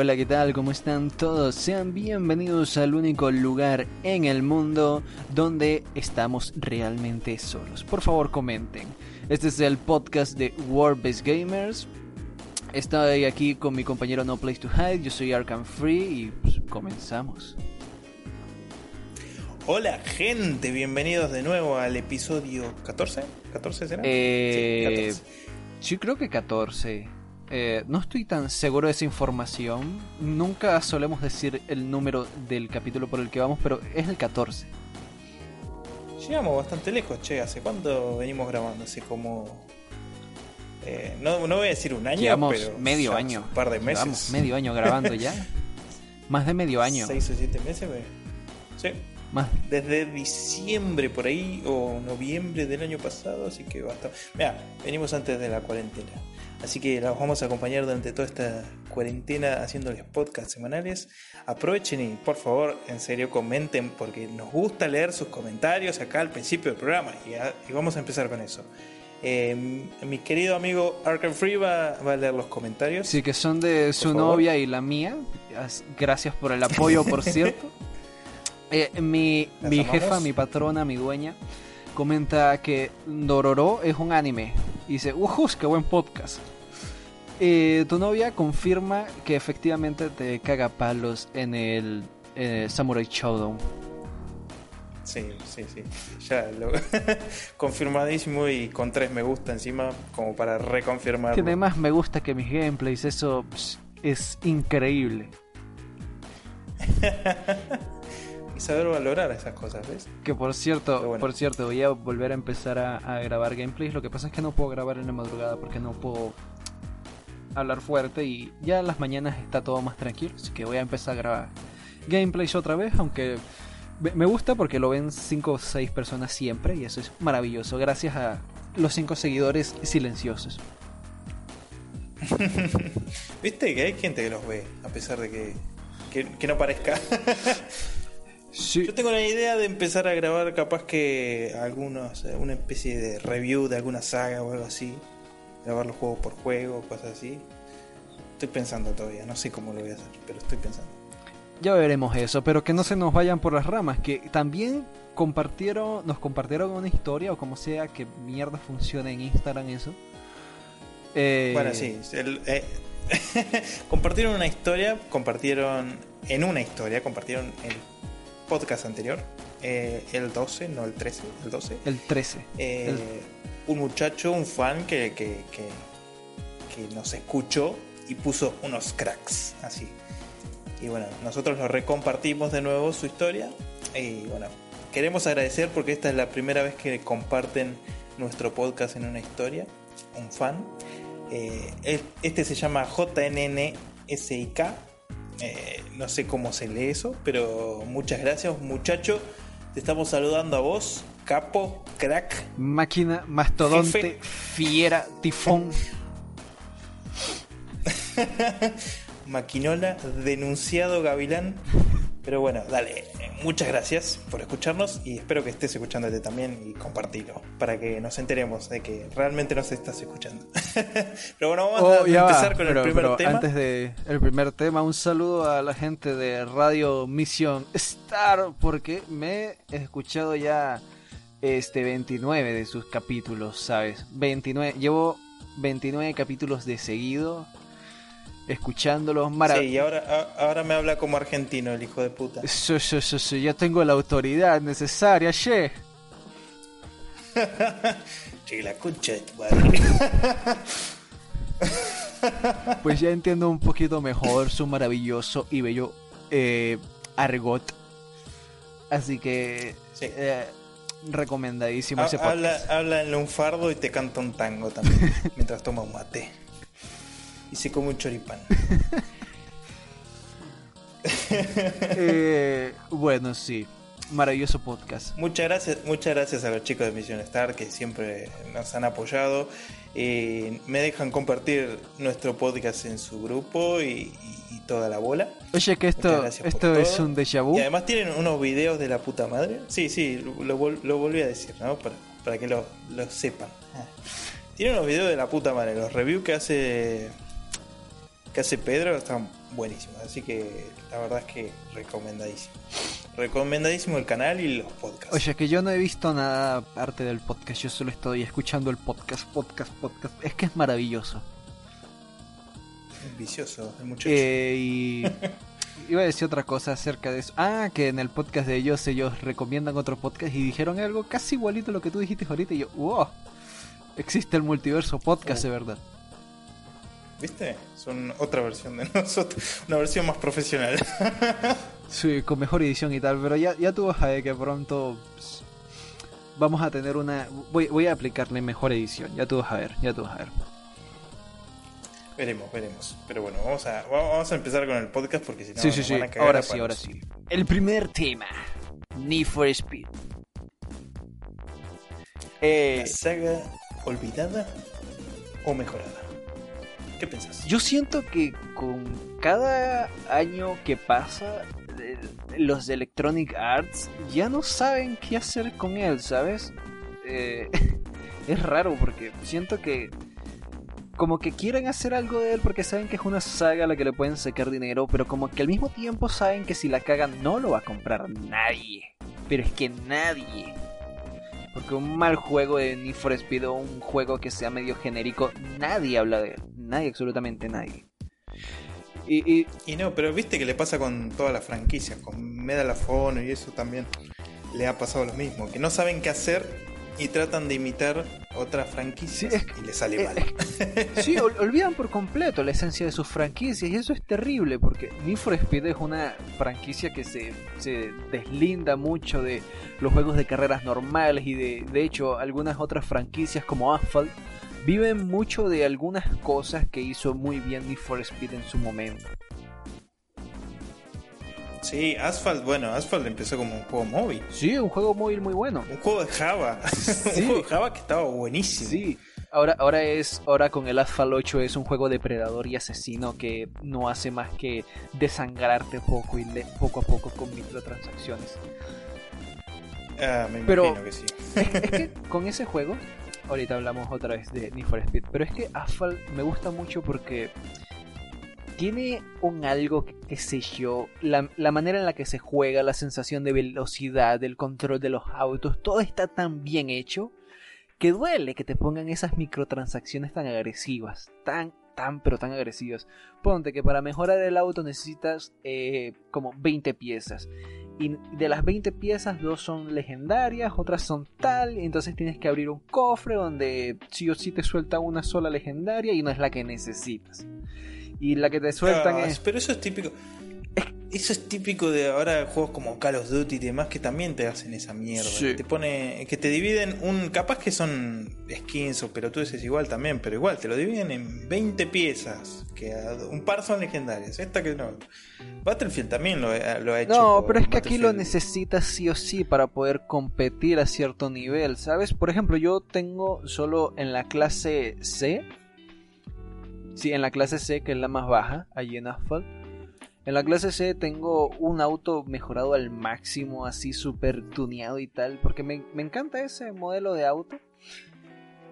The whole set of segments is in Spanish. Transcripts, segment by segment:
Hola, ¿qué tal? ¿Cómo están todos? Sean bienvenidos al único lugar en el mundo donde estamos realmente solos. Por favor, comenten. Este es el podcast de World Gamers. Estoy aquí con mi compañero No Place to Hide. Yo soy Arkham Free y pues, comenzamos. Hola gente, bienvenidos de nuevo al episodio 14. ¿14 será? Eh, sí, 14. Yo creo que 14. Eh, no estoy tan seguro de esa información. Nunca solemos decir el número del capítulo por el que vamos, pero es el 14. Llegamos bastante lejos, che. ¿Hace cuánto venimos grabando? Hace como. Eh, no, no, voy a decir un año, Llevamos pero. medio año. Un par de meses. Llevamos medio año grabando ya. Más de medio año. ¿Seis o siete meses? Sí. Más. Desde diciembre por ahí, o noviembre del año pasado, así que basta. Mira, venimos antes de la cuarentena. Así que los vamos a acompañar durante toda esta cuarentena haciéndoles podcasts semanales. Aprovechen y por favor, en serio, comenten porque nos gusta leer sus comentarios acá al principio del programa y, a, y vamos a empezar con eso. Eh, mi querido amigo Arkham Free va, va, a leer los comentarios. Sí, que son de su novia y la mía. Gracias por el apoyo, por cierto. eh, mi, mi jefa, mi patrona, mi dueña, comenta que Dororo es un anime. Y dice, ¡Ujus! ¡Qué buen podcast! Eh, tu novia confirma que efectivamente te caga palos en el Samurai Showdown. Sí, sí, sí. Ya lo confirmadísimo y con tres me gusta encima, como para reconfirmar. Tiene más me gusta que mis gameplays, eso es increíble. y saber valorar esas cosas, ¿ves? Que por cierto, bueno. por cierto, voy a volver a empezar a, a, grabar gameplays. Lo que pasa es que no puedo grabar en la madrugada porque no puedo hablar fuerte y ya en las mañanas está todo más tranquilo. Así que voy a empezar a grabar gameplays otra vez, aunque me gusta porque lo ven 5 o 6 personas siempre y eso es maravilloso. Gracias a los 5 seguidores silenciosos. Viste que hay gente que los ve, a pesar de que, que, que no parezca. Sí. Yo tengo la idea de empezar a grabar capaz que algunos, una especie de review de alguna saga o algo así. Grabar los juegos por juego, cosas así. Estoy pensando todavía, no sé cómo lo voy a hacer, pero estoy pensando. Ya veremos eso, pero que no se nos vayan por las ramas, que también compartieron, nos compartieron una historia o como sea que mierda funciona en Instagram eso. Eh... Bueno, sí, el, eh, compartieron una historia, compartieron en una historia, compartieron el podcast anterior, eh, el 12, no el 13, el 12. El 13. Eh, el... Un muchacho, un fan que, que, que, que, nos escuchó y puso unos cracks, así. Y bueno, nosotros lo recompartimos de nuevo su historia. Y bueno, queremos agradecer porque esta es la primera vez que comparten nuestro podcast en una historia, un fan. Eh, este se llama JNNSIK, eh, no sé cómo se lee eso, pero muchas gracias, muchacho. Te estamos saludando a vos, capo, crack, máquina, mastodonte, jefe. fiera, tifón. Maquinola, denunciado gavilán. Pero bueno, dale, muchas gracias por escucharnos y espero que estés escuchándote también y compartilo para que nos enteremos de que realmente nos estás escuchando. pero bueno, vamos oh, a empezar va. con pero, el primer tema. Antes de el primer tema, un saludo a la gente de Radio Misión Star porque me he escuchado ya este 29 de sus capítulos, ¿sabes? 29, llevo 29 capítulos de seguido escuchándolos. Sí, y ahora, ahora me habla como argentino el hijo de puta. Yo, yo, yo, yo, yo tengo la autoridad necesaria, che. che, la concha de tu madre. pues ya entiendo un poquito mejor su maravilloso y bello eh, argot. Así que sí. eh, recomendadísimo ha, ese podcast. Habla, habla en un fardo y te canta un tango también mientras toma un mate y se come un choripán. eh, bueno, sí. Maravilloso podcast. Muchas gracias, muchas gracias a los chicos de Misión Star que siempre nos han apoyado. Eh, me dejan compartir nuestro podcast en su grupo y, y, y toda la bola. Oye, que esto, esto es un déjà vu. Y además tienen unos videos de la puta madre. Sí, sí, lo, lo, lo volví a decir, ¿no? Para, para que lo, lo sepan. Tienen unos videos de la puta madre. Los reviews que hace que hace Pedro están buenísimos. Así que la verdad es que recomendadísimo. Recomendadísimo el canal y los podcasts. Oye, que yo no he visto nada aparte del podcast, yo solo estoy escuchando el podcast, podcast, podcast. Es que es maravilloso. Es vicioso el muchacho. Eh, y iba a decir otra cosa acerca de eso. Ah, que en el podcast de ellos, ellos recomiendan otro podcast y dijeron algo casi igualito a lo que tú dijiste ahorita. Y yo, wow, existe el multiverso podcast de verdad. ¿Viste? Son otra versión de nosotros, una versión más profesional. sí, con mejor edición y tal, pero ya, ya tú vas a ver que pronto pues, vamos a tener una... Voy, voy a aplicarle mejor edición, ya tú vas a ver, ya tú vas a ver. Veremos, veremos. Pero bueno, vamos a, vamos a empezar con el podcast porque si no, sí, sí, sí. ahora sí, ahora sí. El primer tema: Need for Speed. Eh, ¿Saga olvidada o mejorada? ¿Qué piensas? Yo siento que con cada año que pasa, los de Electronic Arts ya no saben qué hacer con él, ¿sabes? Eh, es raro porque siento que como que quieren hacer algo de él porque saben que es una saga a la que le pueden sacar dinero, pero como que al mismo tiempo saben que si la cagan no lo va a comprar nadie. Pero es que nadie. Porque un mal juego de Need for Speed o un juego que sea medio genérico, nadie habla de él. Nadie, absolutamente nadie. Y, y, no, pero viste que le pasa con todas las franquicias, con Medal of Honor y eso también le ha pasado lo mismo, que no saben qué hacer y tratan de imitar otras franquicias y les sale mal. sí, olvidan por completo la esencia de sus franquicias y eso es terrible porque Need for Speed es una franquicia que se, se deslinda mucho de los juegos de carreras normales y de, de hecho algunas otras franquicias como Asphalt viven mucho de algunas cosas que hizo muy bien Need for Speed en su momento. Sí, Asphalt, bueno, Asphalt empezó como un juego móvil. Sí, un juego móvil muy bueno. Un juego de Java. un juego de Java que estaba buenísimo. Sí. Ahora, ahora es, ahora con el Asphalt 8 es un juego depredador y asesino que no hace más que desangrarte poco y poco a poco con microtransacciones. Ah, me Pero que sí. es, que con ese juego, ahorita hablamos otra vez de Need for Speed, pero es que Asphalt me gusta mucho porque tiene un algo, que sé yo, la, la, manera en la que se juega, la sensación de velocidad, el control de los autos, todo está tan bien hecho que duele que te pongan esas microtransacciones tan agresivas, tan, tan, pero tan agresivas. Ponte que para mejorar el auto necesitas eh, como 20 piezas. Y de las 20 piezas, dos son legendarias, otras son tal. Y entonces tienes que abrir un cofre donde sí o sí te suelta una sola legendaria y no es la que necesitas y la que te sueltan ah, es... Pero eso es típico. Eso es típico de ahora juegos como Call of Duty y demás que también te hacen esa mierda. te pone. que te dividen un. capaz que son skins o pero tú es igual también, pero igual, te lo dividen en 20 piezas. Que un par son legendarias. Esta que no. Battlefield también lo, lo ha hecho. No, pero es que aquí lo necesitas sí o sí para poder competir a cierto nivel, ¿sabes? Por ejemplo, yo tengo solo en la clase C Sí, en la clase C, que es la más baja, allí en Asphalt. En la clase C tengo un auto mejorado al máximo, así súper tuneado y tal, porque me, encanta ese modelo de auto.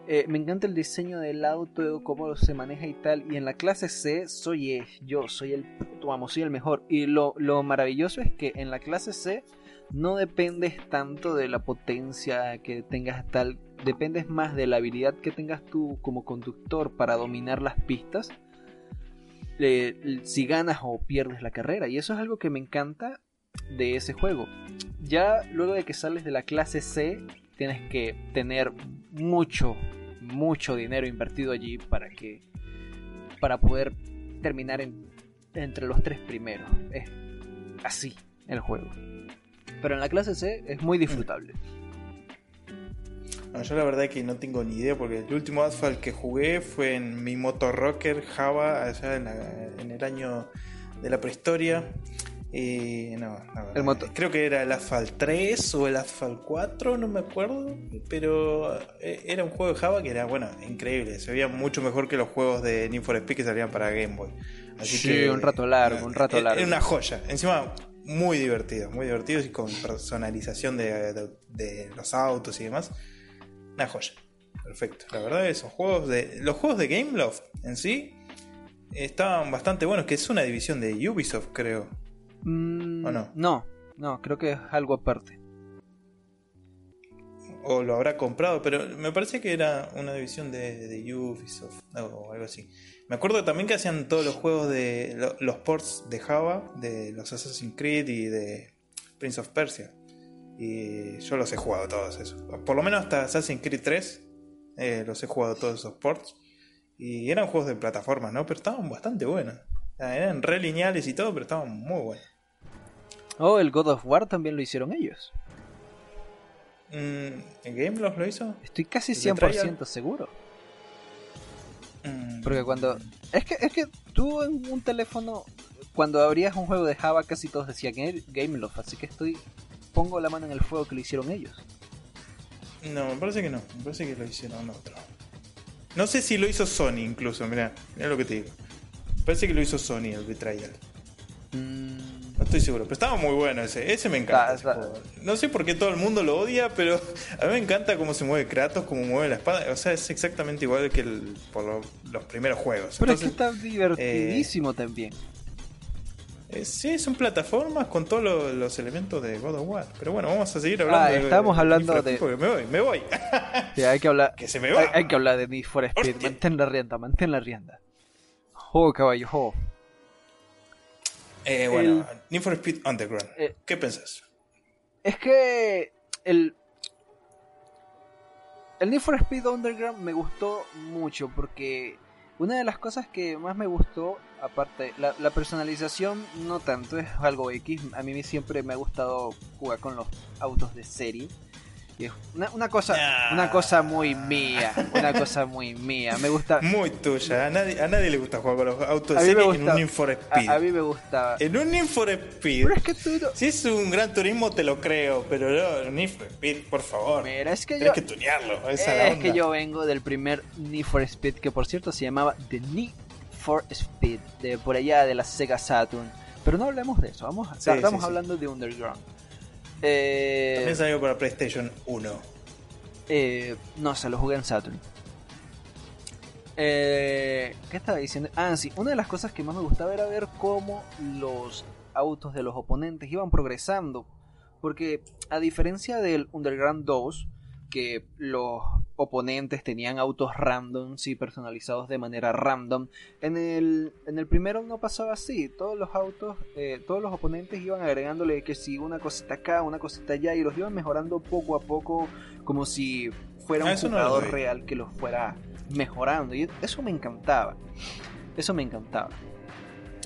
Eh, me encanta el diseño del auto, cómo se maneja y tal. Y en la clase C soy yo, soy el puto, vamos, soy el mejor. Y lo, lo maravilloso es que en la clase C no dependes tanto de la potencia que tengas tal, dependes más de la habilidad que tengas tú como conductor para dominar las pistas, si ganas o pierdes la carrera. Y eso es algo que me encanta de ese juego. Ya luego de que sales de la clase C, tienes que tener mucho, mucho dinero invertido allí para que para poder terminar entre los tres primeros. Es así el juego. Pero en la clase C es muy disfrutable. Yo la verdad que no tengo ni idea porque el último Asphalt que jugué fue en mi Motorrocker Java allá en, el año de la prehistoria. Y no, creo que era el Asphalt 3 o el Asphalt 4, no me acuerdo. Pero eh, era un juego de Java que era, bueno, increíble. Se veía mucho mejor que los juegos de Need for Speed que salían para Game Boy. Así sí, un rato largo, un rato largo. Era una joya. Encima, muy divertidos, muy divertidos y con personalización de, los autos y demás. Una joya. Perfecto. La verdad, esos juegos de. Los juegos de Gameloft en sí estaban bastante buenos, que es una división de Ubisoft, creo. Mm, ¿O no? No, no, creo que es algo aparte. O lo habrá comprado, pero me parece que era una división de, de Ubisoft o algo así. Me acuerdo también que hacían todos los juegos de lo- los ports de Java, de los Assassin's Creed y de Prince of Persia. Y yo los he jugado todos esos. Por lo menos hasta Assassin's Creed 3 eh, los he jugado todos esos ports. Y eran juegos de plataformas, ¿no? Pero estaban bastante buenos. Eran re lineales y todo, pero estaban muy buenos. Oh, el God of War también lo hicieron ellos. Mm, ¿El Gameloft lo hizo? Estoy casi ¿El de 100% Trial? seguro. Mm, Porque cuando. Es que, es que tú en un teléfono, cuando abrías un juego de Java, casi todos decían Ga- Gameloft. Así que estoy. Pongo la mano en el fuego que lo hicieron ellos. No, me parece que no. Me parece que lo hicieron otro. No sé si lo hizo Sony incluso, mirá. Mirá lo que te digo. Me parece que lo hizo Sony el Betrayal. Mm, No estoy seguro, pero estaba muy bueno ese. Ese me encanta. Ah, está-. No sé por qué todo el mundo lo odia, pero a mí me encanta cómo se mueve Kratos, cómo mueve la espada. O sea, es exactamente igual que el, por lo- los primeros juegos. Pero es que Entonces, está divertidísimo también. Eh, sí, son plataformas con todos los, los elementos de God of War. Pero bueno, vamos a seguir hablando Ah, de- estamos de hablando de- Speed, porque Me voy, me voy. Sí, hay que hablar. que se me va. Hay, hay que hablar de Need for Speed. Hostia. Mantén la rienda, mantén la rienda. Jo, caballo, jo. Eh, bueno, Need for Speed Underground. Eh, ¿Qué pensás? Es que el. El Need for Speed Underground me gustó mucho porque una de las cosas que más me gustó, aparte, la, la personalización no tanto, es algo X. A mí siempre me ha gustado jugar con los autos de serie. Una, una cosa, Ah. una cosa muy mía, una cosa muy mía. Me gusta. Muy tuya. A nadie, a nadie le gusta jugar con los autos de serie en gusta- un Need for Speed. A, a mí me gustaba. En un Need for Speed. Pero es que tú no- Si es un gran turismo, te lo creo. Pero no, Need for Speed, por favor. Mira, es que Tienes yo. que tunearlo. Esa es la Es onda. que yo vengo del primer Need for Speed, que por cierto se llamaba The Need for Speed, de por allá de la Sega Saturn. Pero no hablemos de eso, vamos, Sí, estamos sí, sí. hablando de Underground. Eh, También salió para PlayStation 1. eh, no, se lo jugué en Saturn. Eh, ¿Qué estaba diciendo? Ah, sí, una de las cosas que más me gustaba era ver cómo los autos de los oponentes iban progresando. Porque a diferencia del Underground 2, que los oponentes tenían autos random, sí, personalizados de manera random, en el, en el primero no pasaba así. Todos los autos, eh, todos los oponentes iban agregándole que si una cosita acá, una cosita allá, y los iban mejorando poco a poco, como si fuera Ah, un eso jugador real que los fuera mejorando. Y eso me encantaba. Eso me encantaba.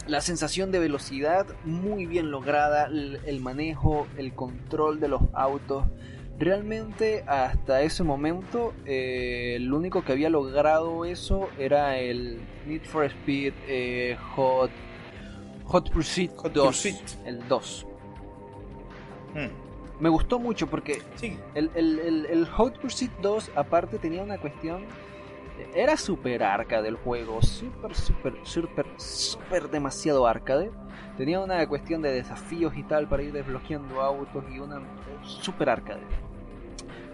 La sensación de velocidad muy bien lograda, el, el manejo, el control de los autos. Realmente hasta ese momento eh, el único que había logrado eso era el Need for Speed eh, Hot, Hot Pursuit Hot 2. Pursuit. El 2. Mm, Me gustó mucho porque Sí. el, el, el, el Hot Pursuit 2 aparte tenía una cuestión... Era super arcade el juego, super, super, super, super demasiado arcade. Tenía una cuestión de desafíos y tal para ir desbloqueando autos y una super arcade.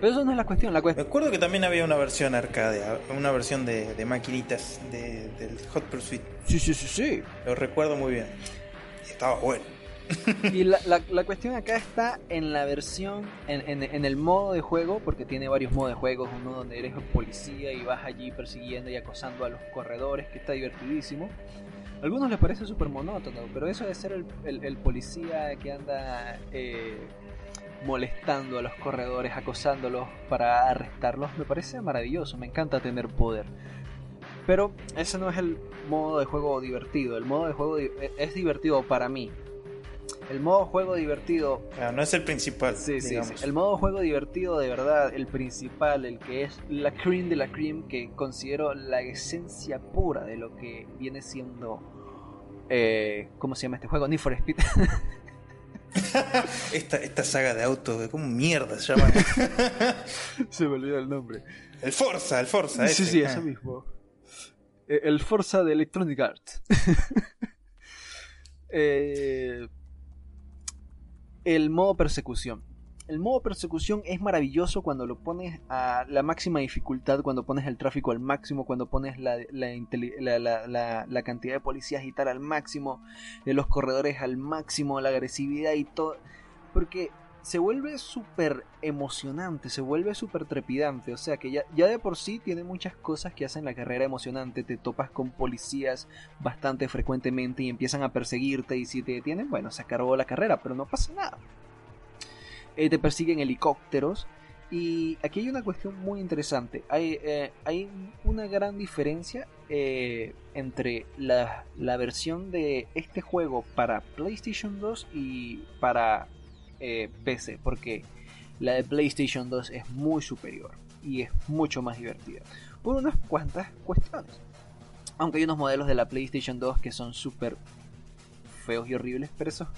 Pero eso no es la cuestión, la Me cuestión... acuerdo que también había una versión arcade, una versión de, de maquinitas de- del Hot Pursuit. Sí, sí, sí, sí. Lo recuerdo muy bien. Y estaba bueno. Y la, la, la cuestión acá está en la versión, en, en, en el modo de juego, porque tiene varios modos de juego, uno donde eres policía y vas allí persiguiendo y acosando a los corredores, que está divertidísimo. A algunos les parece súper monótono, pero eso de ser el, el- el policía que anda eh, molestando a los corredores, acosándolos para arrestarlos, me parece maravilloso, me encanta tener poder. Pero ese no es el modo de juego divertido, el modo de juego di- es divertido para mí, el modo juego divertido. Claro, no es el principal. Sí, sí, sí. El modo juego divertido, de verdad, el principal, el que es la cream de la cream, que considero la esencia pura de lo que viene siendo. Eh, ¿Cómo se llama este juego? Need for Speed. Esta, esta saga de autos, ¿cómo mierda se llama? se me olvidó el nombre. el Forza, el Forza. Sí, ese. sí, Ah. eso mismo. Eh, El Forza de Electronic Arts. Eh, el modo persecución. El modo persecución es maravilloso cuando lo pones a la máxima dificultad, cuando pones el tráfico al máximo, cuando pones la, la, cantidad de policías y tal al máximo, de los corredores al máximo, la agresividad y todo. Porque se vuelve súper emocionante, se vuelve súper trepidante. O sea que ya, ya de por sí tiene muchas cosas que hacen la carrera emocionante. Te topas con policías bastante frecuentemente y empiezan a perseguirte. Y si te detienen, bueno, se acabó la carrera, pero no pasa nada. Eh, te persiguen helicópteros. Y aquí hay una cuestión muy interesante. Hay, eh, hay una gran diferencia eh, entre la, la, versión de este juego para PlayStation 2 y para PC. Porque la de PlayStation 2 es muy superior y es mucho más divertida. Por unas cuantas cuestiones. Aunque hay unos modelos de la PlayStation 2 que son súper feos y horribles, pero eso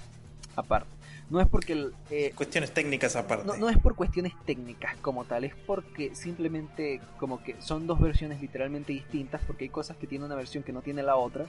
aparte. No es porque... Eh, cuestiones técnicas aparte. No, es por cuestiones técnicas como tal, es porque simplemente como que son dos versiones literalmente distintas, porque hay cosas que tiene una versión que no tiene la otra.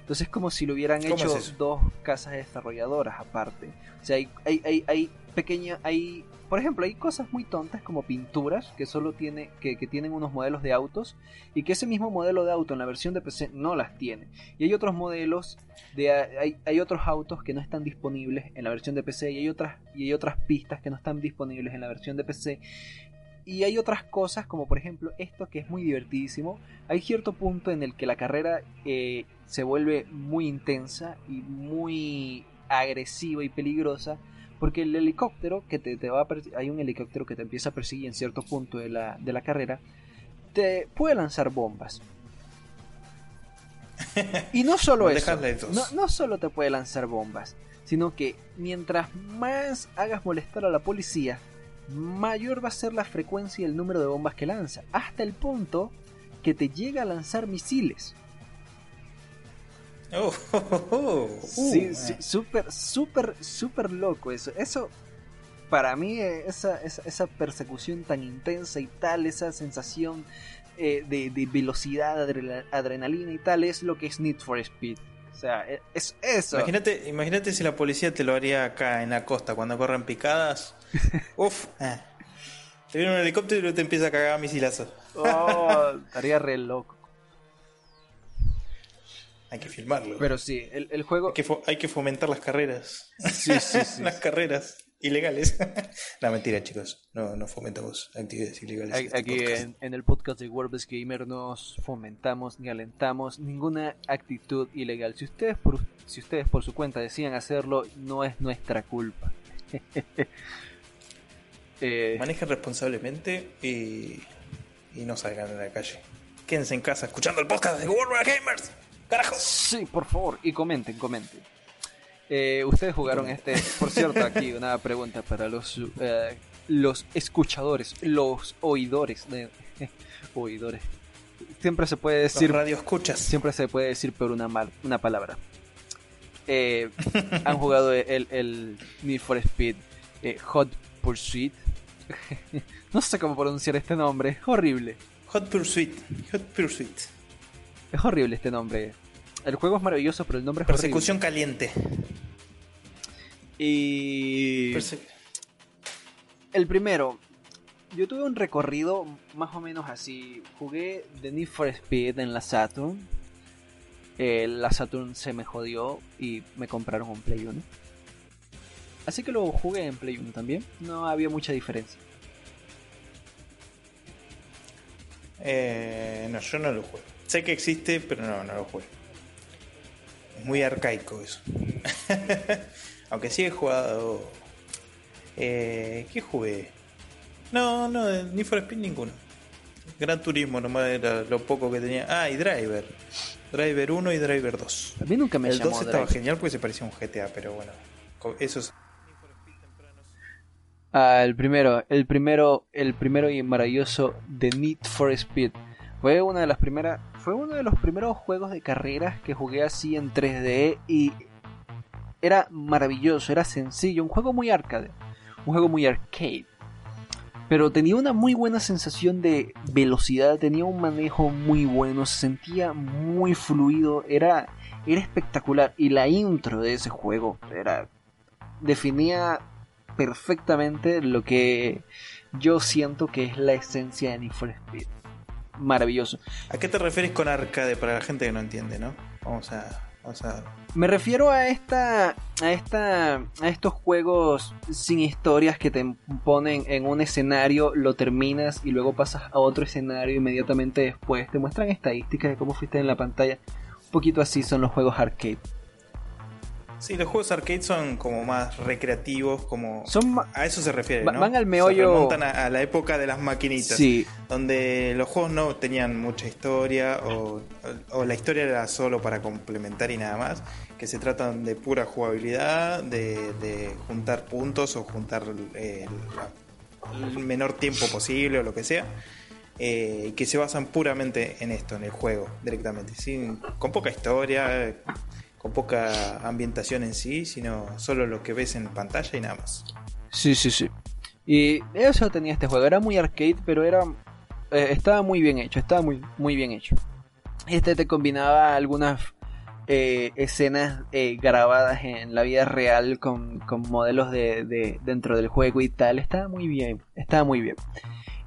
Entonces es como si lo hubieran hecho dos casas desarrolladoras aparte. O sea, hay, hay, hay, hay pequeñas, hay por ejemplo, hay cosas muy tontas como pinturas que solo tiene, que, tienen unos modelos de autos y que ese mismo modelo de auto en la versión de PC no las tiene. Y hay otros modelos, de, hay, hay otros autos que no están disponibles en la versión de PC y hay, otras, y hay otras pistas que no están disponibles en la versión de PC. Y hay otras cosas como por ejemplo esto que es muy divertidísimo. Hay cierto punto en el que la carrera eh, se vuelve muy intensa y muy agresiva y peligrosa porque el helicóptero que te, va a hay un helicóptero que te empieza a perseguir en cierto punto de la, de la carrera, te puede lanzar bombas. Y no solo eso, no, no solo te puede lanzar bombas, sino que mientras más hagas molestar a la policía, mayor va a ser la frecuencia y el número de bombas que lanza, hasta el punto que te llega a lanzar misiles. Oh, oh, sí, uh, súper, súper, súper loco eso. Eso, para mí, eh, esa, esa, persecución tan intensa y tal, esa sensación eh, de, velocidad, adrenalina y tal, es lo que es Need for Speed. O sea, e, es eso. Imagínate, imagínate si la policía te lo haría acá en la costa, cuando corren picadas. Uf, eh. te viene un helicóptero y te empieza a cagar misilazos. oh, estaría re loco. Hay que filmarlo. Pero sí, el, juego. Hay que, fomentar las carreras. Sí, sí, sí. las carreras ilegales. no, mentira, chicos. No, no fomentamos actividades ilegales. Este aquí en, el podcast de WordPress Gamer nos fomentamos ni alentamos ninguna actitud ilegal. Si ustedes por, si ustedes por su cuenta decían hacerlo, no es nuestra culpa. eh, Manejen responsablemente y, y no salgan a la calle. Quédense en casa escuchando el podcast de WordPress Gamers. ¡Carajo! Sí, por favor, y comenten, comenten. Eh, ustedes jugaron este, por cierto, aquí una pregunta para los eh, los escuchadores, los oidores de oidores. Siempre se puede decir radio escuchas. Siempre se puede decir por una mal, una palabra. Eh, han jugado el, el Need for Speed Hot Pursuit. no sé cómo pronunciar este nombre, horrible. Hot Pursuit, Hot Pursuit. Es horrible este nombre. El juego es maravilloso, pero el nombre es Persecución caliente. Y. el primero. Yo tuve un recorrido más o menos así. Jugué The Need for Speed en la Saturn. Eh, la Saturn se me jodió y me compraron un Play 1. Así que lo jugué en Play 1 también. No había mucha diferencia. Eh, no, yo no lo juego. Sé que existe, pero no, no lo juego. Es muy arcaico eso. Aunque sí he jugado. Eh, ¿Qué jugué? No, no, ni for Speed ninguno. Gran Turismo nomás era lo poco que tenía. Ah, y Driver. Driver 1 y Driver 2. A mí nunca me El 2 estaba genial porque se parecía a un GTA, pero bueno. Eso es. Ah, el primero, el primero, el primero y maravilloso de Need for Speed. Fue una de las primeras, fue uno de los primeros juegos de carreras que jugué así en 3D y era maravilloso, era sencillo, un juego muy arcade, un juego muy arcade. Pero tenía una muy buena sensación de velocidad, tenía un manejo muy bueno, se sentía muy fluido, era, era espectacular. Y la intro de ese juego era, definía perfectamente lo que yo siento que es la esencia de Need for Speed. Maravilloso. ¿A qué te refieres con arcade para la gente que no entiende, no? Vamos a me refiero a esta, a esta, a estos juegos sin historias que te ponen en un escenario, lo terminas y luego pasas a otro escenario inmediatamente después. Te muestran estadísticas de cómo fuiste en la pantalla. Un poquito así son los juegos arcade. Sí, los juegos arcade son como más recreativos, como son a eso se refiere, ¿no? Van al meollo. Se remontan a, la época de las maquinitas, sí. donde los juegos no tenían mucha historia o, la historia era solo para complementar y nada más, que se tratan de pura jugabilidad, de, juntar puntos o juntar eh, el menor tiempo posible o lo que sea. Eh, que se basan puramente en esto, en el juego, directamente, sin, con poca historia, con poca ambientación en sí, sino solo lo que ves en pantalla y nada más. Sí, sí, sí. Y eso tenía este juego, era muy arcade, pero era eh, estaba muy bien hecho, estaba muy, muy bien hecho. Este te combinaba algunas eh, escenas eh, grabadas en la vida real con, modelos de, dentro del juego y tal. Estaba muy bien, estaba muy bien.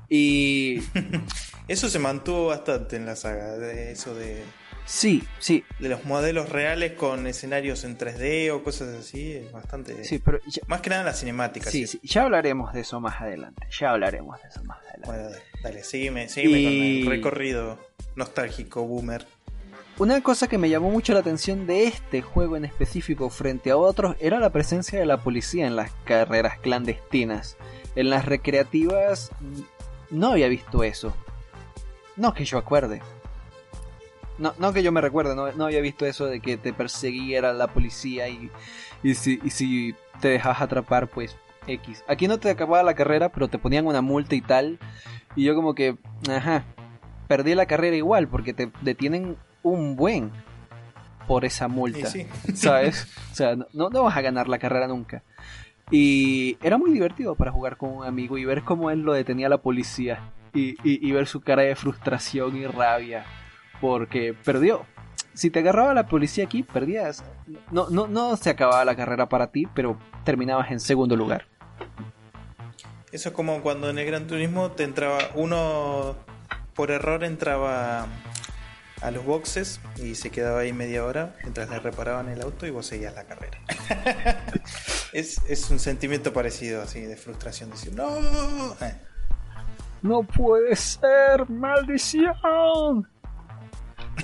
Y eso se mantuvo bastante en la saga, de eso de Sí, sí. De los modelos reales con escenarios en 3D o cosas así, es bastante. Sí, pero. más que nada las cinemáticas. Sí, sí, ya hablaremos de eso más adelante. Ya hablaremos de eso más adelante. Bueno, dale, sígueme, sígueme con el recorrido nostálgico boomer. Una cosa que me llamó mucho la atención de este juego en específico frente a otros era la presencia de la policía en las carreras clandestinas. En las recreativas no había visto eso. No que yo acuerde. No, no que yo me recuerde, no, había visto eso de que te persiguiera la policía y, y, si, y si te dejas atrapar, pues X. Aquí no te acababa la carrera, pero te ponían una multa y tal. Y yo como que, ajá, perdí la carrera igual porque te detienen un buen por esa multa. ¿Sabes? O sea, no, no vas a ganar la carrera nunca. Y era muy divertido para jugar con un amigo y ver cómo él lo detenía la policía. Y, y, y ver su cara de frustración y rabia porque perdió. Si te agarraba la policía aquí, perdías. No, no, no se acababa la carrera para ti, pero terminabas en segundo lugar. Eso es como cuando en el Gran Turismo te entraba uno por error entraba a los boxes y se quedaba ahí media hora mientras le reparaban el auto y vos seguías la carrera. es, es, un sentimiento parecido así de frustración, decir, no. Eh. No puede ser, maldición.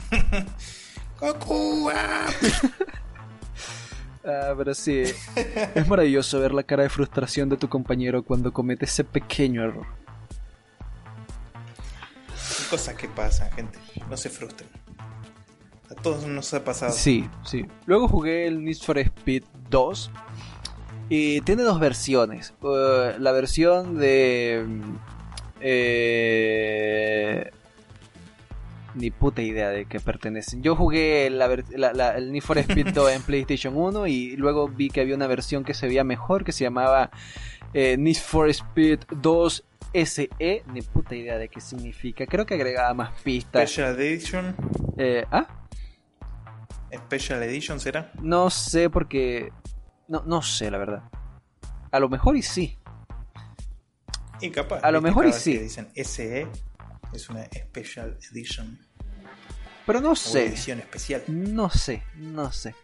¡Goku! Ah. ah, pero sí, es maravilloso ver la cara de frustración de tu compañero cuando comete ese pequeño error. Cosas que pasan, gente. No se frustren. A todos nos ha pasado. Sí, sí. Luego jugué el Need for Speed 2. Y tiene dos versiones. Uh, la versión de... Eh, ni puta idea de qué pertenecen. Yo jugué la, el Need for Speed 2 en PlayStation 1 y luego vi que había una versión que se veía mejor que se llamaba eh, Need for Speed 2 SE. Ni puta idea de qué significa. Creo que agregaba más pistas. Special Edition. Eh, ¿Ah? Special Edition será? No sé porque... No, no sé, la verdad. A lo mejor y sí. Y capaz. A lo mejor y sí. Dicen SE es una Special Edition. Pero no sé. edición especial. No sé, no sé.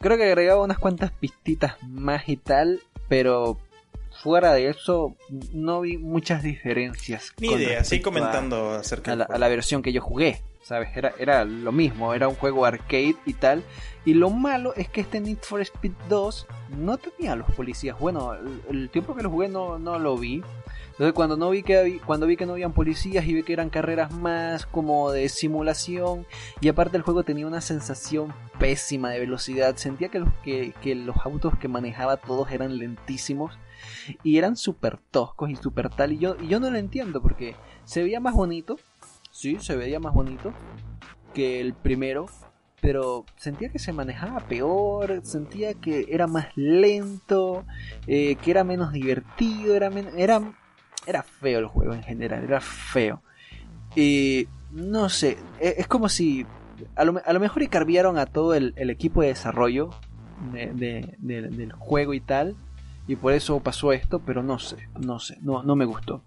Creo que agregaba unas cuantas pistitas más y tal, pero fuera de eso no vi muchas diferencias. Ni idea, sigue comentando acerca a la, a la versión que yo jugué. ¿Sabes? Era, era lo mismo, era un juego arcade y tal. Y lo malo es que este Need for Speed 2 no tenía a los policías. Bueno, el, tiempo que lo jugué no, no lo vi. Entonces cuando no vi que cuando vi que no habían policías y vi que eran carreras más como de simulación y aparte el juego tenía una sensación pésima de velocidad, sentía que los que, los autos que manejaba todos eran lentísimos y eran súper toscos y súper tal y yo y yo no lo entiendo porque se veía más bonito, sí, se veía más bonito que el primero, pero sentía que se manejaba peor, sentía que era más lento, eh, que era menos divertido, era, era era feo el juego en general, era feo. Y no sé, e, es como si a lo, mejor y carviaron a todo el, equipo de desarrollo del juego y tal. y por eso pasó esto, pero no sé, no sé, no, no me gustó.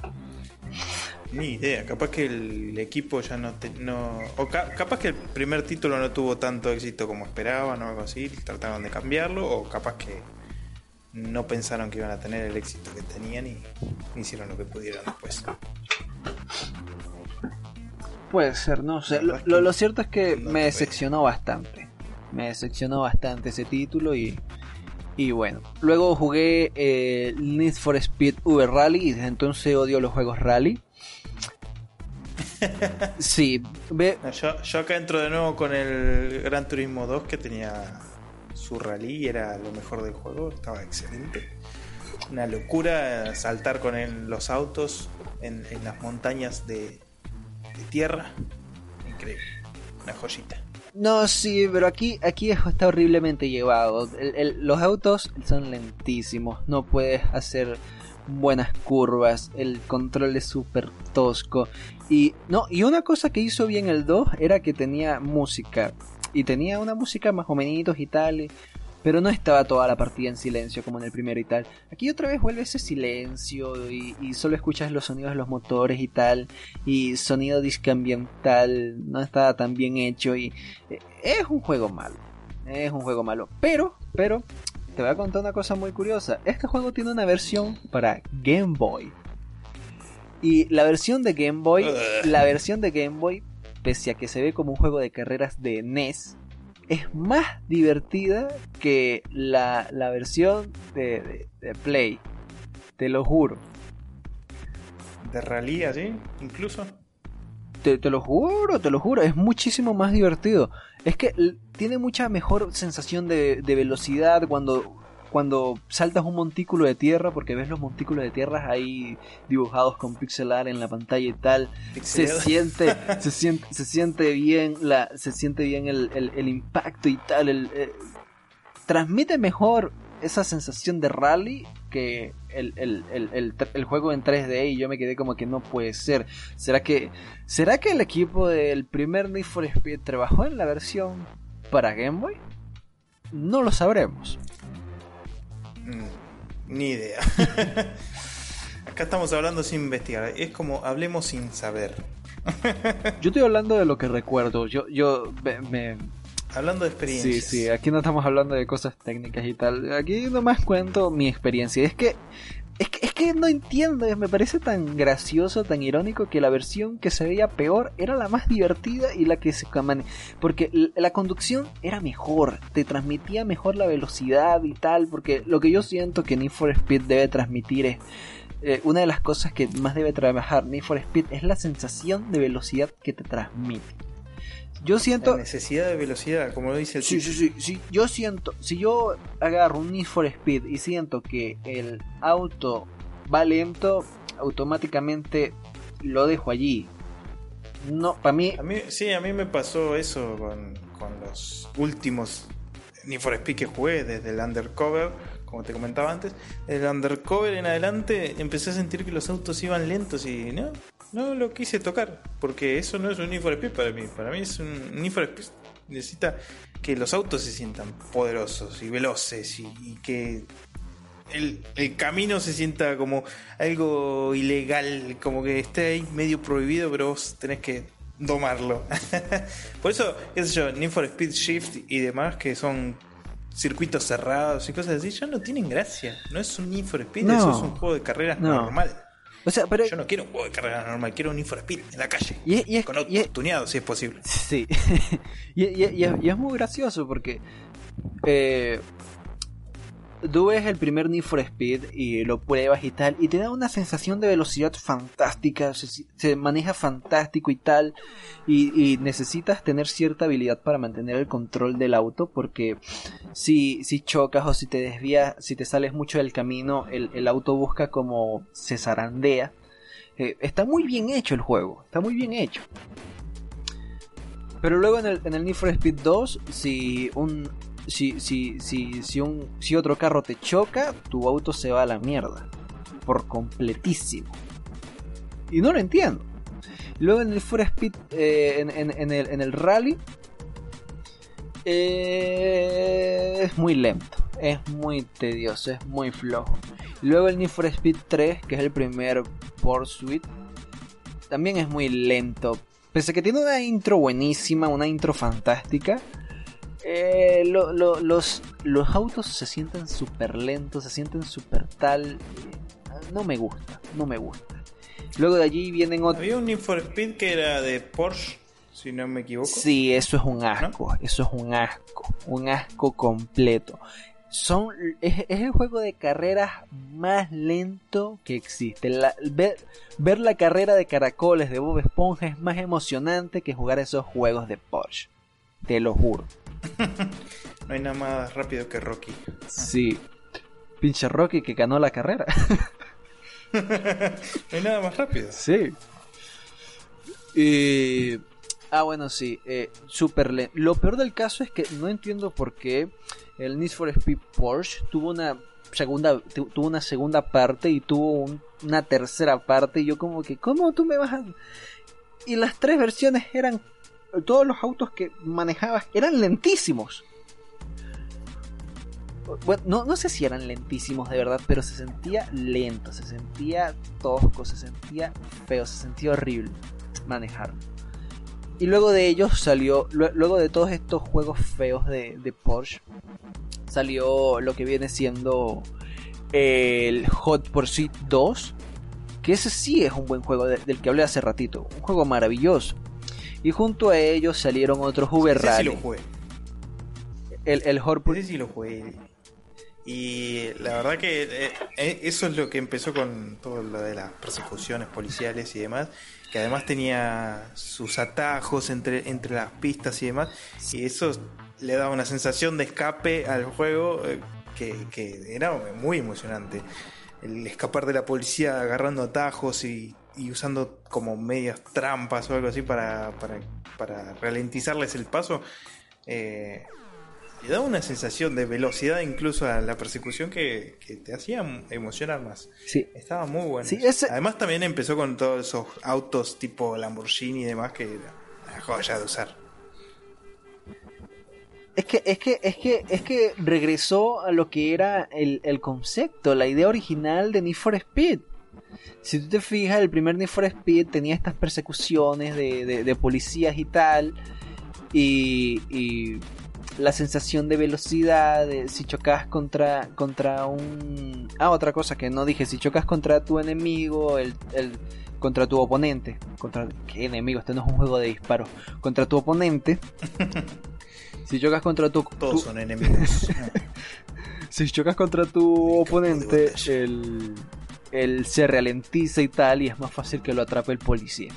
Ni idea, capaz que el equipo ya no... no o capaz que el primer título no tuvo tanto éxito como esperaban o algo así, trataron de cambiarlo, o capaz que no pensaron que iban a tener el éxito que tenían y hicieron lo que pudieron después. Puede ser, no sé. Lo, cierto es que me decepcionó bastante. Me decepcionó bastante ese título y, y bueno. Luego jugué eh, Need for Speed Uber Rally y desde entonces odio los juegos rally. sí, ve... yo, yo acá entro de nuevo con el Gran Turismo 2 que tenía su rally era lo mejor del juego, estaba excelente. Una locura saltar con los autos en, las montañas de, tierra. Increíble, una joyita. No, sí, pero aquí, aquí está horriblemente llevado. los autos son lentísimos, no puedes hacer buenas curvas, el control es súper tosco. Y no, y una cosa que hizo bien el 2 era que tenía música y tenía una música más o menos y tal, pero no estaba toda la partida en silencio como en el primero y tal. Aquí otra vez vuelve ese silencio y, solo escuchas los sonidos de los motores y tal, y sonido discambiental no estaba tan bien hecho y eh, es un juego malo, es un juego malo, pero, pero, te voy a contar una cosa muy curiosa, este juego tiene una versión para Game Boy. Y la versión de Game Boy, la versión de Game Boy pese a que se ve como un juego de carreras de NES, es más divertida que la, versión de, Play. Te lo juro. ¿De rally así? Incluso. Te, te, lo juro, te lo juro. Es muchísimo más divertido. Es que tiene mucha mejor sensación de, de velocidad cuando cuando saltas un montículo de tierra, porque ves los montículos de tierra ahí dibujados con pixel art en la pantalla y tal, se siente, se siente, se siente bien la, se siente bien el, impacto y tal, el, eh, transmite mejor esa sensación de rally que el, el, juego en 3D y yo me quedé como que no puede ser. ¿Será que, ¿será que el equipo del primer Need for Speed trabajó en la versión para Game Boy? No lo sabremos. Mm, ni idea. Acá estamos hablando sin investigar. Es como hablemos sin saber. yo estoy hablando de lo que recuerdo. Yo, yo me, Hablando de experiencias. Sí, sí, aquí no estamos hablando de cosas técnicas y tal. Aquí nomás cuento mi experiencia. Es que es que, es que no entiendo, me parece tan gracioso, tan irónico que la versión que se veía peor era la más divertida y la que se... Porque la conducción era mejor, te transmitía mejor la velocidad y tal, porque lo que yo siento que Need for Speed debe transmitir es... Eh, una de las cosas que más debe trabajar Need for Speed es la sensación de velocidad que te transmite. Yo siento. La necesidad de velocidad, como lo dice el sí, sí, sí, sí. Yo siento. Si yo agarro un Need for Speed y siento que el auto va lento, automáticamente lo dejo allí. No, para mí... A mí. Sí, a mí me pasó eso con, con los últimos Need for Speed que jugué, desde el Undercover, como te comentaba antes. El Undercover en adelante empecé a sentir que los autos iban lentos y no, no lo quise tocar, porque eso no es un Need for Speed para mí. Para mí es un Need for Speed. Necesita que los autos se sientan poderosos y veloces y, que el, camino se sienta como algo ilegal, como que esté ahí medio prohibido, pero vos tenés que domarlo. Por eso, qué sé yo, Need for Speed Shift y demás, que son circuitos cerrados y cosas así, ya no tienen gracia. No es un Need for Speed, eso es un juego de carreras normal. O sea, pero... Yo no quiero un juego de carrera normal, quiero un Need Speed en la calle. Y, con autos tuneados, si es posible. Sí. y, es muy gracioso porque eh, tú ves el primer Need for Speed y lo pruebas y tal, y te da una sensación de velocidad fantástica, se, maneja fantástico y tal, y, necesitas tener cierta habilidad para mantener el control del auto, porque si, si chocas o si te desvías, si te sales mucho del camino, el, auto busca como se zarandea. Eh, está muy bien hecho el juego, está muy bien hecho. Pero luego en el, en el Need for Speed 2, si un, si, si, si, si, un, si otro carro te choca, tu auto se va a la mierda. Por completísimo. Y no lo entiendo. Luego en el For Speed, eh, en, el, en, el, rally, eh, es muy lento. es muy tedioso, es muy flojo. Luego el Need for Speed 3, que es el primer Pursuit, también es muy lento. Pese a que tiene una intro buenísima, una intro fantástica, eh, los, los autos se sienten súper lentos, se sienten súper tal. No me gusta, no me gusta. Luego de allí vienen otros. Había un Need que era de Porsche, si no me equivoco. Sí, eso es un asco, eso es un asco, un asco completo. Son, es, el juego de carreras más lento que existe. ver, ver la carrera de caracoles de Bob Esponja es más emocionante que jugar esos juegos de Porsche. Te lo juro. no hay nada más rápido que Rocky. Sí. Pinche Rocky que ganó la carrera. no hay nada más rápido. Sí. Y... Ah, bueno, sí. Eh, super lento. Lo peor del caso es que no entiendo por qué el Need for Speed Porsche tuvo una segunda tuvo una segunda parte y tuvo una tercera parte y yo como que cómo tú me vas a y las tres versiones eran todos los autos que manejabas eran lentísimos. Bueno, no, no sé si eran lentísimos de verdad, pero se sentía lento, se sentía tosco, se sentía feo, se sentía horrible manejar. Y luego de ellos salió, luego de todos estos juegos feos de, de Porsche, salió lo que viene siendo el Hot Pursuit 2, que ese sí es un buen juego del que hablé hace ratito, un juego maravilloso. Y junto a ellos salieron otros Uber Rally. Sí lo jugué. El, el Ese sí lo jugué. Y la verdad que eh, eh, eso es lo que empezó con todo lo de las persecuciones policiales y demás, que además tenía sus atajos entre, entre las pistas y demás, y eso le daba una sensación de escape al juego eh, que, que, era muy emocionante. El escapar de la policía agarrando atajos y y usando como medias trampas o algo así para, para, para ralentizarles el paso, eh, le da una sensación de velocidad incluso a la persecución que, te hacía emocionar más. Sí. Estaba muy bueno. Sí, Además también empezó con todos esos autos tipo Lamborghini y demás que era una joya de usar. Es que, es que, es que, es que regresó a lo que era el, el concepto, la idea original de Need for Speed. Si tú te fijas, el primer Need for Speed tenía estas persecuciones de, policías y tal. Y, la sensación de velocidad, de si chocas contra, contra un... Ah, otra cosa que no dije, si chocas contra tu enemigo, el, contra tu oponente. Contra... ¿Qué enemigo? Este no es un juego de disparos. Contra tu oponente. si chocas contra tu... Todos son enemigos. si chocas contra tu oponente, el él se ralentiza y tal, y es más fácil que lo atrape el policía.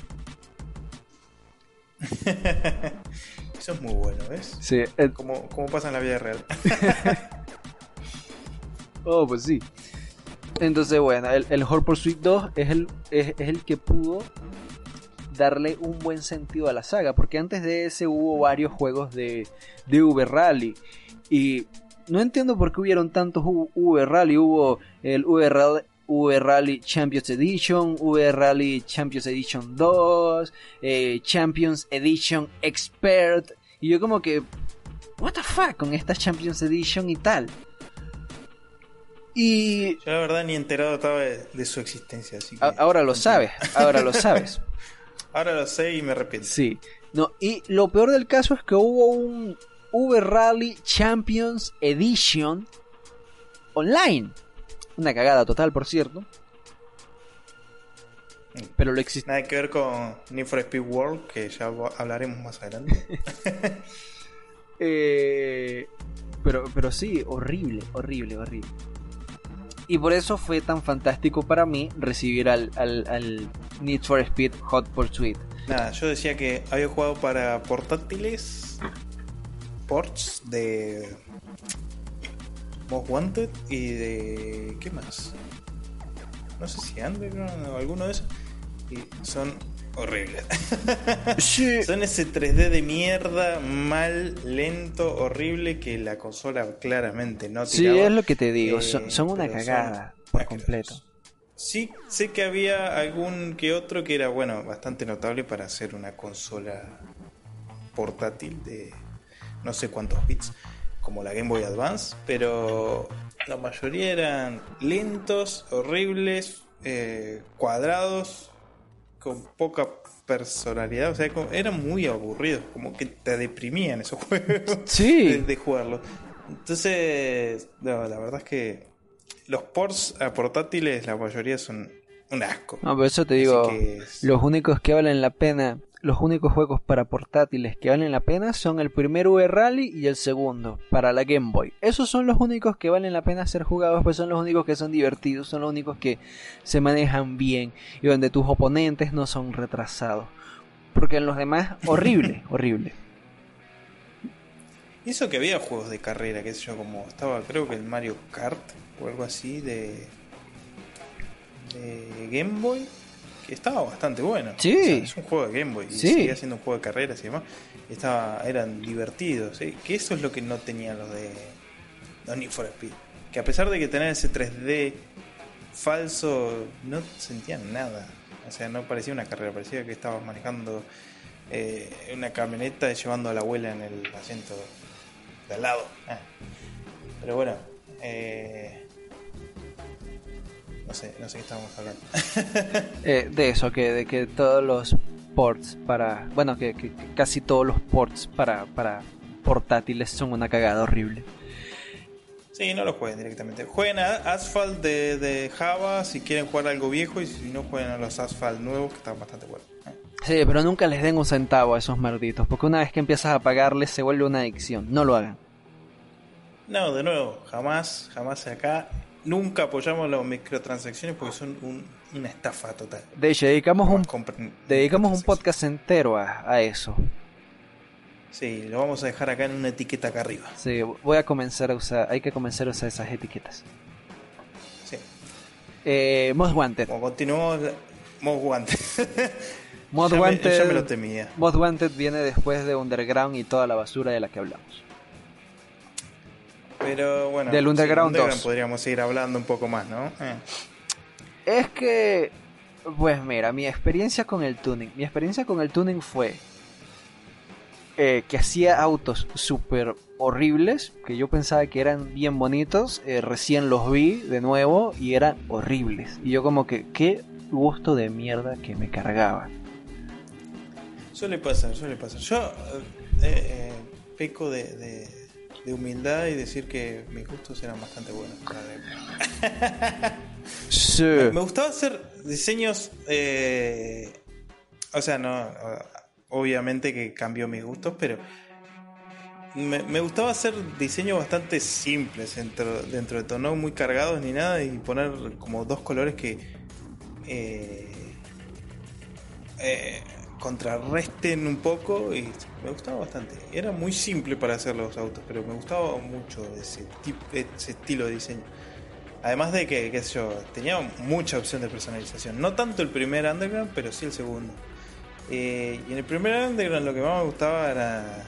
Eso es muy bueno, ¿ves? Sí. Como, pasa en la vida real. oh, pues sí. Entonces, bueno, el, el Horror Pursuit 2 es el, es, el que pudo darle un buen sentido a la saga, porque antes de ese hubo varios juegos de, de Uber Rally. Y no entiendo por qué hubieron tantos Uber Rally. Hubo el Uber Rally, V Rally Champions Edition, V Rally Champions Edition 2, eh, Champions Edition Expert. Y yo como que, what the fuck con esta Champions Edition y tal. Y... Yo la verdad ni enterado estaba de, su existencia. Así ahora lo sabes, ahora lo sabes. ahora lo sé y me arrepiento. Sí. No, y lo peor del caso es que hubo un V Rally Champions Edition online. Una cagada total, por cierto. Pero lo existe. Nada que ver con Need for Speed World, que ya hablaremos más adelante. Eh, pero, pero sí, horrible, horrible, horrible. Y por eso fue tan fantástico para mí recibir al, al, Need for Speed Hot Pursuit. Nada, yo decía que había jugado para portátiles, ports de Most Wanted y de. ¿Qué más? No sé si Underground o alguno de esos. Y son horribles. son ese 3D de mierda, mal, lento, horrible que la consola claramente no tiraba. Sí, es lo que te digo, son, eh, una cagada por completo. Sí, sé que había algún que otro que era, bueno, bastante notable para hacer una consola portátil de no sé cuántos bits como la Game Boy Advance, pero la mayoría eran lentos, horribles, eh, cuadrados, con poca personalidad, o sea, eran muy aburridos, como que te deprimían esos juegos sí. de, jugarlos. Entonces, la verdad es que los ports a portátiles, la mayoría son un asco. No, por eso te digo, los únicos que valen la pena, los únicos juegos para portátiles que valen la pena son el primero V Rally y el segundo, para la Game Boy. Esos son los únicos que valen la pena ser jugados, pues son los únicos que son divertidos, son los únicos que se manejan bien y donde tus oponentes no son retrasados. Porque en los demás, horrible, horrible. Y eso que había juegos de carrera, qué sé yo, como estaba creo que el Mario Kart o algo así de de Game Boy que estaba bastante bueno. Sí. es un juego de Game Boy y sigue siendo un juego de carreras y demás. estaba, eran divertidos. Que eso es lo que no tenían los de los Need for Speed. Que a pesar de que tener ese 3D falso, no sentían nada. O sea, no parecía una carrera, parecía que estabas manejando eh, una camioneta llevando a la abuela en el asiento de al lado. Ah. Pero bueno, eh, no sé, no sé qué estábamos hablando. Eh, de eso, que, de que todos los ports para. Bueno, que, casi todos los ports para, para portátiles son una cagada horrible. Sí, no lo jueguen directamente. Jueguen a Asphalt de, Java si quieren jugar algo viejo y si no jueguen a los Asphalt nuevos que están bastante buenos. Sí, pero nunca les den un centavo a esos malditos, porque una vez que empiezas a pagarles se vuelve una adicción. No lo hagan. No, de nuevo, jamás, jamás acá nunca apoyamos las microtransacciones porque son una estafa total. De hecho, dedicamos un, dedicamos un podcast entero a, eso. Sí, lo vamos a dejar acá en una etiqueta acá arriba. Sí, voy a comenzar a usar, hay que comenzar a usar esas etiquetas. Sí. Eh, Most Wanted. Como continuamos, Most Wanted. Most Wanted, ya me lo temía. Most Wanted viene después de Underground y toda la basura de la que hablamos. Pero bueno, del Underground, podríamos seguir hablando un poco más, ¿no? Eh. Es que, pues mira, mi experiencia con el tuning, mi experiencia con el tuning fue eh, que hacía autos súper horribles, que yo pensaba que eran bien bonitos, eh, recién los vi de nuevo y eran horribles. Y yo como que, qué gusto de mierda que me cargaba. Suele pasar, suele pasar. Yo peco de de humildad y decir que mis gustos eran bastante buenos. sí. me, gustaba hacer diseños, eh, o sea, no, obviamente que cambió mis gustos, pero me, gustaba hacer diseños bastante simples dentro, dentro de todo, no muy cargados ni nada, y poner como dos colores que... Eh, eh, contrarresten un poco y me gustaba bastante. Era muy simple para hacer los autos, pero me gustaba mucho ese, tipo, ese estilo de diseño. Además de que, qué sé yo, tenía mucha opción de personalización. No tanto el primer Underground, pero sí el segundo. Eh, y en el primer Underground lo que más me gustaba era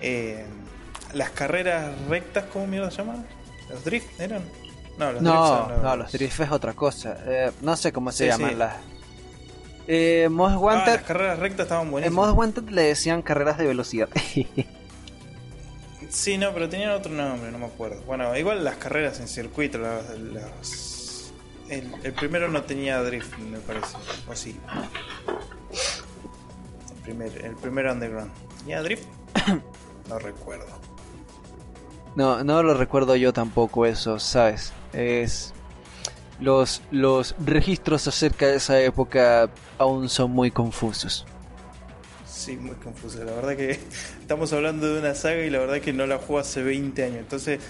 eh, las carreras rectas, ¿cómo mierda se llaman? ¿Los drift eran? No, los no, no, los drift es otra cosa. Eh, no sé cómo se llaman las eh, Most Wanted. Ah, las carreras rectas estaban buenas. En Most Wanted le decían carreras de velocidad. sí, no, pero tenían otro nombre, no me acuerdo. Bueno, igual las carreras en circuito, el, primero no tenía drift, me parece. O sí. El primer, el primer Underground. ¿Tenía drift? no recuerdo. No, no lo recuerdo yo tampoco eso, ¿sabes? Es los, los registros acerca de esa época aún son muy confusos. Sí, muy confusos. La verdad que estamos hablando de una saga y la verdad que no la juego hace 20 años. Entonces,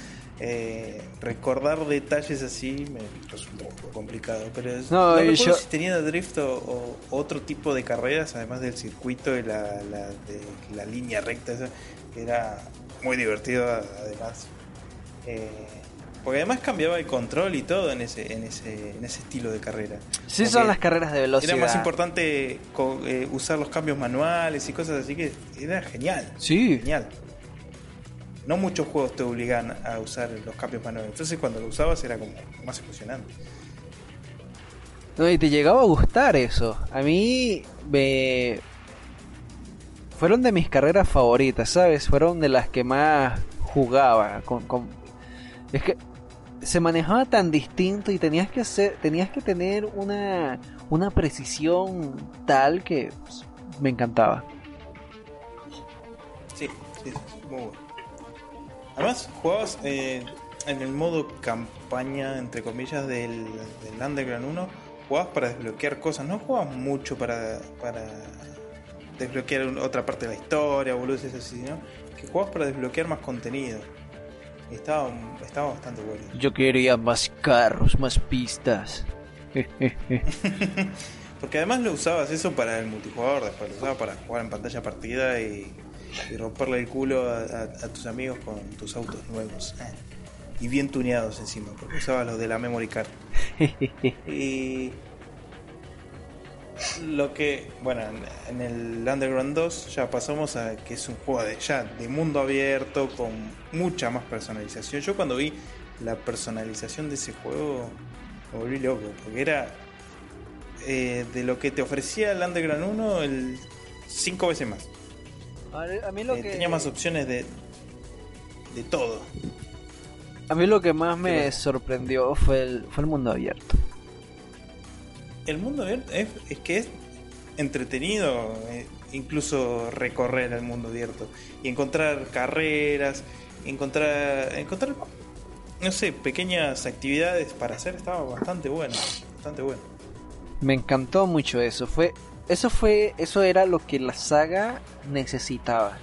eh, recordar detalles así me resulta un poco complicado. Pero no, yo... si tenía drift o, otro tipo de carreras, además del circuito y la, la, de, la línea recta, esa, era muy divertido además. Eh, porque además cambiaba el control y todo en ese, en ese, en ese estilo de carrera. Sí, son las carreras de velocidad. Era más importante eh, usar los cambios manuales y cosas así que era genial. Sí. Genial. No muchos juegos te obligan a usar los cambios manuales. Entonces cuando lo usabas era como más emocionante. No, y te llegaba a gustar eso. A mí me... Fueron de mis carreras favoritas, ¿sabes? Fueron de las que más jugaba. Con, con... Es que se manejaba tan distinto y tenías que hacer, tenías que tener una, una precisión tal que pues, me encantaba. Sí, sí, muy bueno. Además, jugabas eh, en el modo campaña, entre comillas, del, del Underground 1, jugabas para desbloquear cosas, no jugabas mucho para, para desbloquear otra parte de la historia, boludeces así, ¿no? Que jugabas para desbloquear más contenido. Estaba, estaba bastante bueno. Yo quería más carros, más pistas. Porque además lo usabas eso para el multijugador, después lo usabas para jugar en pantalla partida y, y romperle el culo a, a, a, tus amigos con tus autos nuevos. Eh. Y bien tuneados encima, porque usabas los de la memory card. y lo que, bueno, en el Underground 2 ya pasamos a que es un juego de ya de mundo abierto con mucha más personalización. Yo cuando vi la personalización de ese juego me volví loco, porque era eh, de lo que te ofrecía el Underground 1 el 5 veces más. A mí lo eh, que... Tenía más opciones de, de todo. A mí lo que más me sorprendió fue el, fue el mundo abierto el mundo abierto es, es que es entretenido, eh, incluso recorrer el mundo abierto y encontrar carreras, encontrar, encontrar, no sé, pequeñas actividades para hacer estaba bastante bueno, bastante bueno. Me encantó mucho eso, fue, eso fue, eso era lo que la saga necesitaba.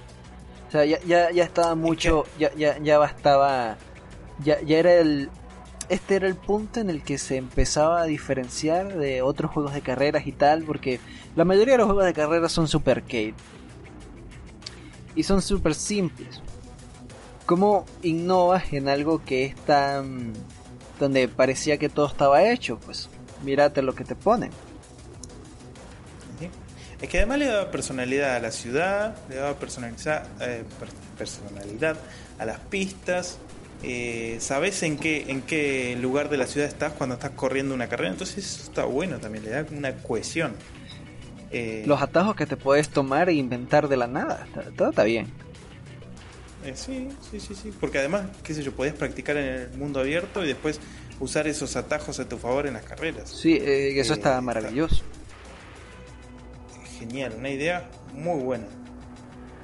O sea, ya, ya, ya estaba mucho, ya, ya, ya bastaba, ya, ya era el, este era el punto en el que se empezaba a diferenciar de otros juegos de carreras y tal, porque la mayoría de los juegos de carreras son super arcade. Y son super simples. ¿Cómo innovas en algo que es tan... donde parecía que todo estaba hecho? Pues mírate lo que te ponen. Es que además le daba personalidad a la ciudad, le daba personalidad, eh, personalidad a las pistas, eh, sabes en qué, en qué lugar de la ciudad estás cuando estás corriendo una carrera, entonces eso está bueno también, le da una cohesión. Eh, Los atajos que te puedes tomar e inventar de la nada, todo está bien. Eh, sí, sí, sí, sí, porque además, qué sé yo, podías practicar en el mundo abierto y después usar esos atajos a tu favor en las carreras. Sí, eh, eso está maravilloso. Está genial, una idea muy buena.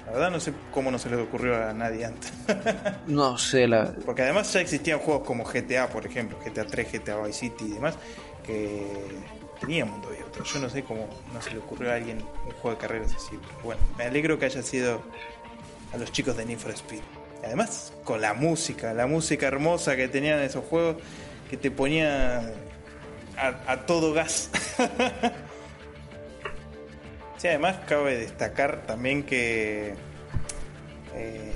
La verdad no sé cómo no se le ocurrió a nadie antes. no sé, la... Porque además ya existían juegos como GTA, por ejemplo, GTA 3, GTA Vice City y demás, que tenían mundo abierto. Yo no sé cómo no se le ocurrió a alguien un juego de carreras así. Pero bueno, me alegro que haya sido a los chicos de Need for Speed. Además, con la música, la música hermosa que tenían esos juegos, que te ponía a, a todo gas. Sí, además cabe destacar también que eh,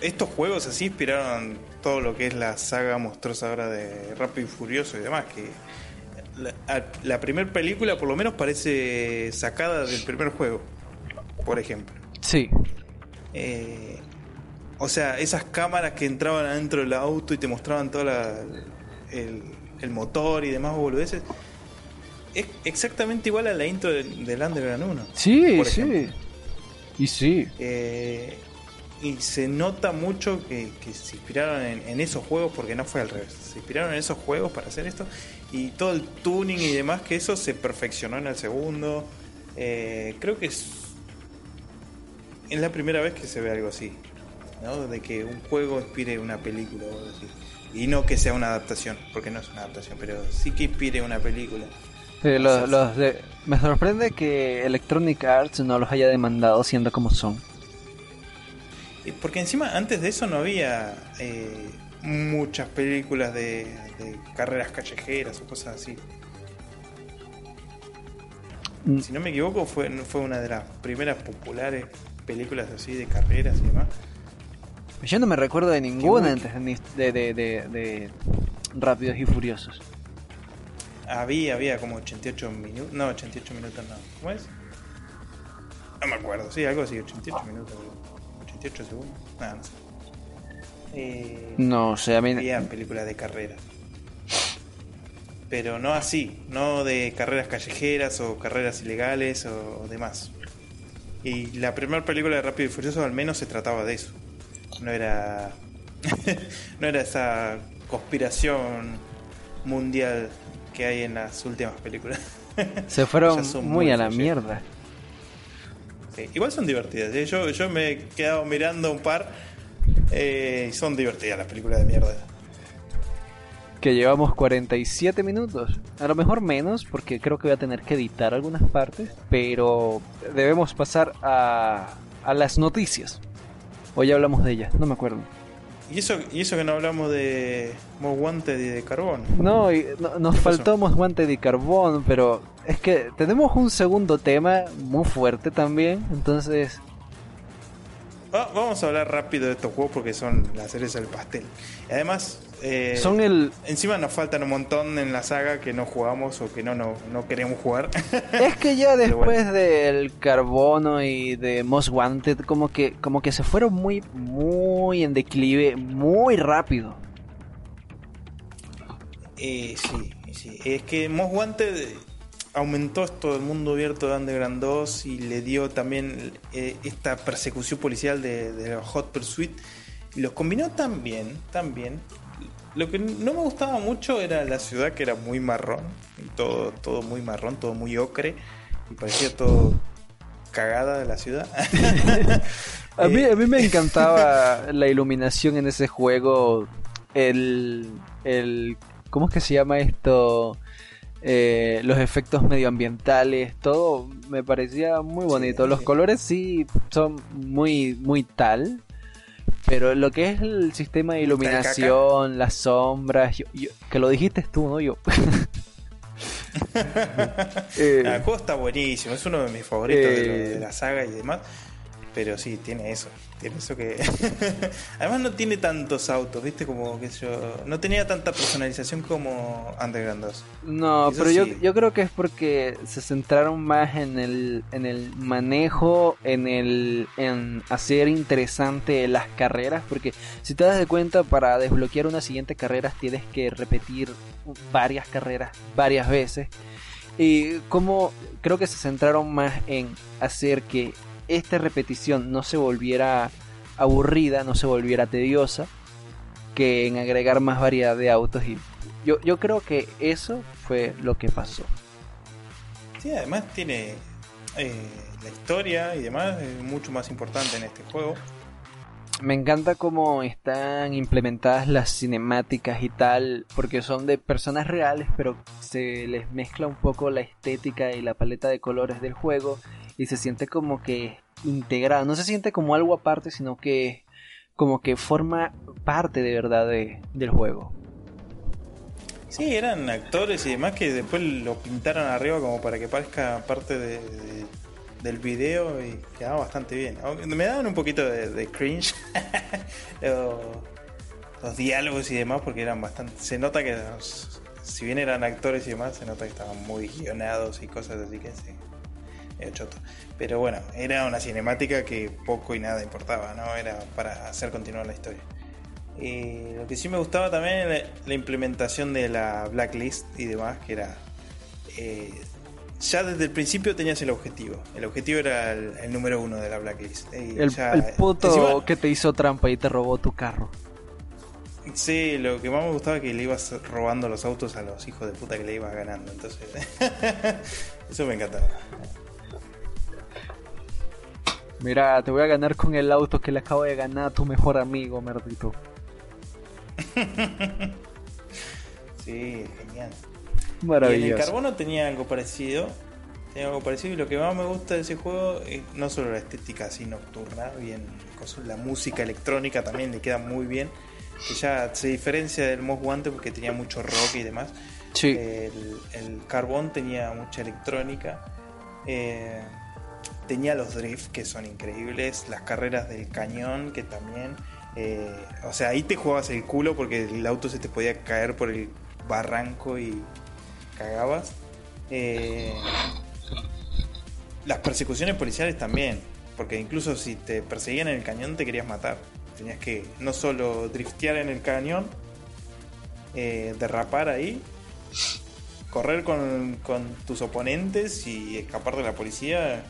estos juegos así inspiraron todo lo que es la saga monstruosa ahora de Rápido y Furioso y demás, que la, la primera película por lo menos parece sacada del primer juego, por ejemplo. Sí. Eh, o sea, esas cámaras que entraban adentro del auto y te mostraban todo la, el, el motor y demás boludeces es exactamente igual a la intro del, del Underground 1. Sí, sí. Y sí. Eh, y se nota mucho que, que se inspiraron en, en, esos juegos, porque no fue al revés. Se inspiraron en esos juegos para hacer esto. Y todo el tuning y demás, que eso se perfeccionó en el segundo. Eh, creo que es, es la primera vez que se ve algo así. ¿no? De que un juego inspire una película o algo así. Y no que sea una adaptación, porque no es una adaptación, pero sí que inspire una película. Sí, los, los de... Me sorprende que Electronic Arts no los haya demandado siendo como son. Porque encima antes de eso no había eh, muchas películas de, de, carreras callejeras o cosas así. Mm. Si no me equivoco fue, fue una de las primeras populares películas así de carreras y demás. Yo no me recuerdo de ninguna antes de, de, de, de Rápidos y Furiosos. Había, había como 88 minutos. No, 88 minutos no. ¿Cómo es? No me acuerdo, sí, algo así, 88 minutos. 88 segundos. Nada, no sé. Eh, no sé, a mí. Había películas de carrera. Pero no así, no de carreras callejeras o carreras ilegales o demás. Y la primera película de Rápido y Furioso al menos se trataba de eso. no era no era esa conspiración mundial que hay en las últimas películas. Se fueron muy a la mierda. igual son divertidas. ¿eh? Yo, yo me he quedado mirando un par eh, y son divertidas las películas de mierda. Que llevamos 47 minutos. A lo mejor menos, porque creo que voy a tener que editar algunas partes. Pero debemos pasar a, a las noticias. O ya hablamos de ellas, no me acuerdo. ¿Y eso, y eso que no hablamos de Most Wanted y de Carbón. No, nos faltó Most Wanted y Carbón, pero es que tenemos un segundo tema muy fuerte también, entonces vamos a hablar rápido de estos juegos porque son la cereza del pastel. además, eh, son el. Encima nos faltan un montón en la saga que no jugamos o que no, no, queremos jugar. es que ya después del Carbono y de Most Wanted, como que, como que se fueron muy, muy en declive, muy rápido. Eh, sí, sí. Es que Most Wanted aumentó esto el mundo abierto de Underground 2 y le dio también eh, esta persecución policial de, de, Hot Pursuit y los combinó tan bien, tan bien. Lo que no me gustaba mucho era la ciudad que era muy marrón, todo, todo muy marrón, todo muy ocre y parecía todo cagada de la ciudad. a, mí, a mí me encantaba la iluminación en ese juego, el, el ¿cómo es que se llama esto? Eh, los efectos medioambientales, todo me parecía muy bonito. Los colores sí son muy, muy tal. Pero lo que es el sistema de iluminación, las sombras, que lo dijiste tú, ¿no? Yo. eh, el juego está buenísimo, es uno de mis favoritos de eh, la saga y demás. Pero sí, tiene eso. Tiene eso que. Además, no tiene tantos autos, ¿viste? Como que yo. No tenía tanta personalización como Underground 2. No, pero yo, yo creo que es porque se centraron más en el, en el manejo, en el en hacer interesante las carreras. Porque si te das de cuenta, para desbloquear una siguiente carrera tienes que repetir varias carreras varias veces. Y como creo que se centraron más en hacer que esta repetición no se volviera aburrida, no se volviera tediosa, que en agregar más variedad de autos. Y yo, yo creo que eso fue lo que pasó. Sí, además tiene eh, la historia y demás, es mucho más importante en este juego. Me encanta cómo están implementadas las cinemáticas y tal, porque son de personas reales, pero se les mezcla un poco la estética y la paleta de colores del juego y se siente como que integrado, no se siente como algo aparte, sino que como que forma parte de verdad del juego. Sí, eran actores y demás que después lo pintaron arriba como para que parezca parte de, del video y quedaba bastante bien. Me daban un poquito de, cringe los, diálogos y demás porque eran bastante... Se nota que si bien eran actores y demás, se nota que estaban muy guionados y cosas así que sí choto. Pero bueno, era una cinemática que poco y nada importaba, ¿no? Era para hacer continuar la historia. Y lo que sí me gustaba también la, la implementación de la blacklist y demás, que era. Eh, ya desde el principio tenías el objetivo. El objetivo era el, número uno de la blacklist. el, puto que te hizo trampa y te robó tu carro. Sí, lo que más me gustaba es que le ibas robando los autos a los hijos de puta que le ibas ganando. Entonces, eso me encantaba. Mira, te voy a ganar con el auto que le acabo de ganar a tu mejor amigo, merdito. sí, genial. Maravilloso. Y en el carbono tenía algo parecido. Tenía algo parecido y lo que más me gusta de ese juego es no solo la estética así nocturna, bien, la música electrónica también le queda muy bien. Que ya se diferencia del Most Guante porque tenía mucho rock y demás. Sí. El, el carbón tenía mucha electrónica. Eh, tenía los drifts que son increíbles, las carreras del cañón que también, eh, o sea, ahí te jugabas el culo porque el auto se te podía caer por el barranco y cagabas. Eh, las persecuciones policiales también, porque incluso si te perseguían en el cañón te querías matar. Tenías que no solo driftear en el cañón, eh, derrapar ahí, correr con, con tus oponentes y escapar de la policía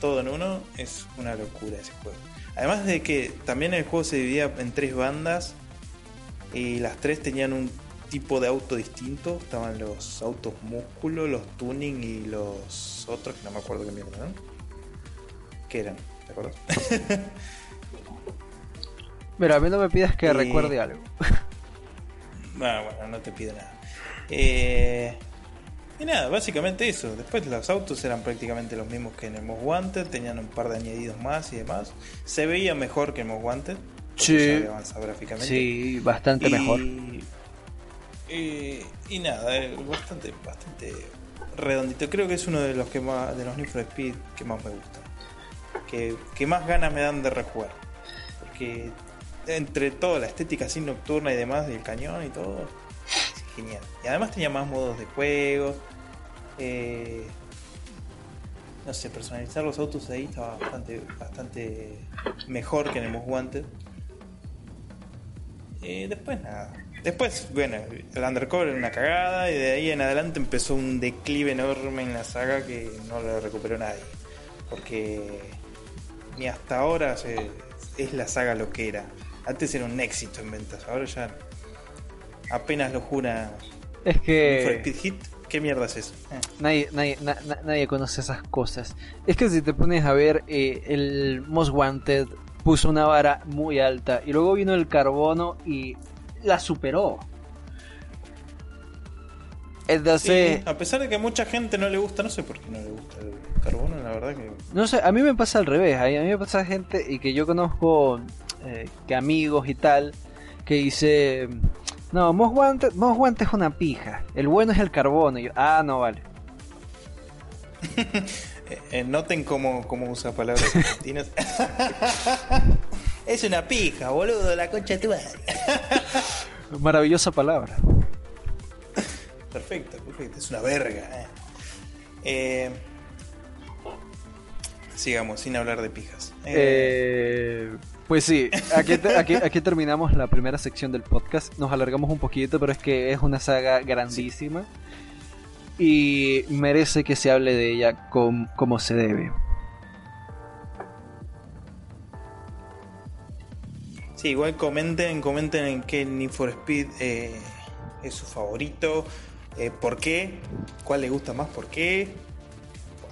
todo en uno es una locura ese juego. Además de que también el juego se dividía en tres bandas y las tres tenían un tipo de auto distinto. Estaban los autos músculo, los tuning y los otros que no me acuerdo qué mierda eran. ¿Qué eran? ¿Te acuerdas? Mira, a mí no me pidas que recuerde algo. Ah, bueno, no te pido nada. Eh, y nada, básicamente eso. Después los autos eran prácticamente los mismos que en el Most Wanted, tenían un par de añadidos más y demás. Se veía mejor que el Most Wanted. Sí. gráficamente. Sí, bastante Y- mejor. Y, y nada, eh, bastante, bastante redondito. Creo que es uno de los que más, de los Need for Speed que más me gustan. Que, que más ganas me dan de rejugar. Porque entre todo, la estética así nocturna y demás, del cañón y todo, Y además tenía más modos de juego. eh, no sé, personalizar los autos ahí estaba bastante, bastante mejor que en el Most Wanted. Eh, después nada. Después, bueno, el Undercover era una cagada y de ahí en adelante empezó un declive enorme en la saga que no lo recuperó nadie. Porque ni hasta ahora es la saga lo que era. Antes era un éxito en ventas, ahora ya apenas lo jura Es for que Speed Hit. ¿Qué mierda es eso? Eh. nadie, nadie, na- na- nadie conoce esas cosas. Es que si te pones a ver, eh, el Most Wanted puso una vara muy alta y luego vino el carbono y la superó. Entonces, Sí, a pesar de que a mucha gente no le gusta, no sé por qué no le gusta el carbono, la verdad que No sé, a mí me pasa al revés. A mí a mí me pasa gente y que yo conozco eh, que amigos y tal que dice, no, Most Wanted es una pija. El bueno es el carbono. Y yo, ah, no vale. Eh, noten cómo, cómo usa palabras argentinas. es una pija, boludo, la concha de tu madre. Maravillosa palabra. Perfecto, perfecto, es una verga. eh. Eh, sigamos, sin hablar de pijas. Eh, Eh, pues sí, aquí, aquí, terminamos la primera sección del podcast. Nos alargamos un poquito, pero es que es una saga grandísima y merece que se hable de ella com- como se debe. Sí, igual comenten, comenten en qué Need for Speed eh, es su favorito, eh, por qué, cuál les gusta más, por qué.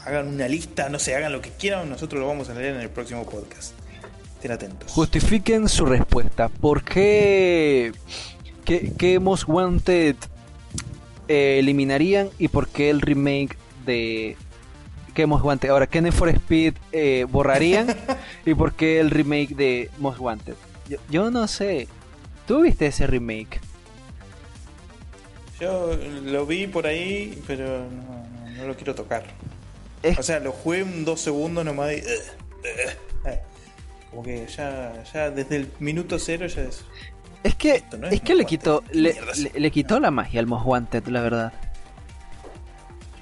Hagan una lista, no sé, hagan lo que quieran, nosotros lo vamos a leer en el próximo podcast. Estén atentos. Justifiquen su respuesta. ¿Por qué, qué, qué Most Wanted eh, eliminarían y por qué el remake de qué Most Wanted? Ahora, ¿qué Need for Speed eh, borrarían y por qué el remake de Most Wanted? Yo, yo no sé. ¿Tú viste ese remake? Yo lo vi por ahí, pero no, no- no lo quiero tocar. Es- O sea, lo jugué un dos segundos nomás y... Como que ya, ya desde el minuto cero ya es... Es que, no es es que le quitó, Wanted. ¿Qué le, quitó la magia al Most Wanted, la verdad.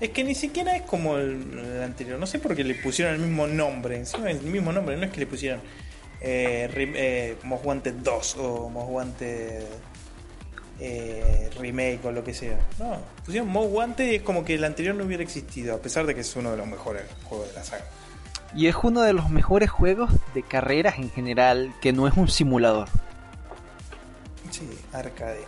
Es que ni siquiera es como el, el anterior. No sé por qué le pusieron el mismo nombre. Encima es el mismo nombre. No es que le pusieron eh, rem- eh, Most Wanted 2 o Most Wanted eh, Remake o lo que sea. No, pusieron Most Wanted y es como que el anterior no hubiera existido. A pesar de que es uno de los mejores juegos de la saga. Y es uno de los mejores juegos de carreras en general que no es un simulador. Sí, arcade.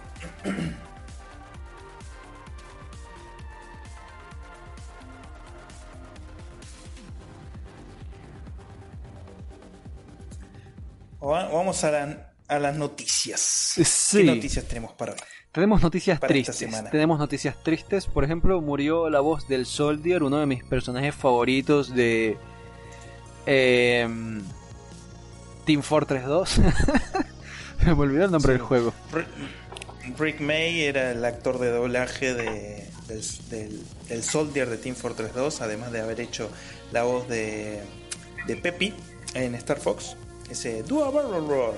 Vamos a, la- a las noticias. Sí. ¿Qué noticias tenemos para hoy? Tenemos noticias Para tristes. Tenemos noticias tristes. Por ejemplo, murió la voz del Soldier, uno de mis personajes favoritos de em, Team Fortress 2. Me olvidó el nombre Sí. del juego. Rick- May era el actor de doblaje de, del, del- del Soldier de Team Fortress 2, además de haber hecho la voz de, de Peppy en Star Fox. Ese Do a Barrel Roll.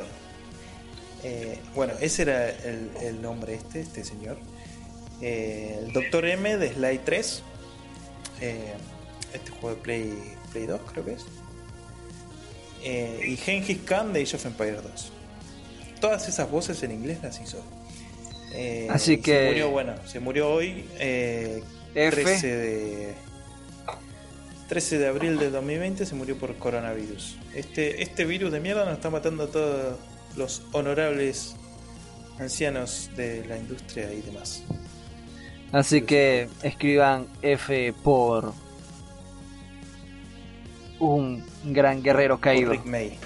Eh, bueno, ese era el, el nombre este, este señor. Eh, el Dr. M de Sly 3. Eh, este juego de Play, Play 2 creo que es. Eh, y Genghis Khan de Age of Empires 2 todas esas voces en inglés las hizo. Eh, Así que- Se murió, bueno, se murió hoy, eh, F. 13 de. 13 de abril de 2020 se murió por coronavirus. Este, este virus de mierda nos está matando a todos los honorables ancianos de la industria y demás. Así que escriban F por un gran guerrero caído. Rick May.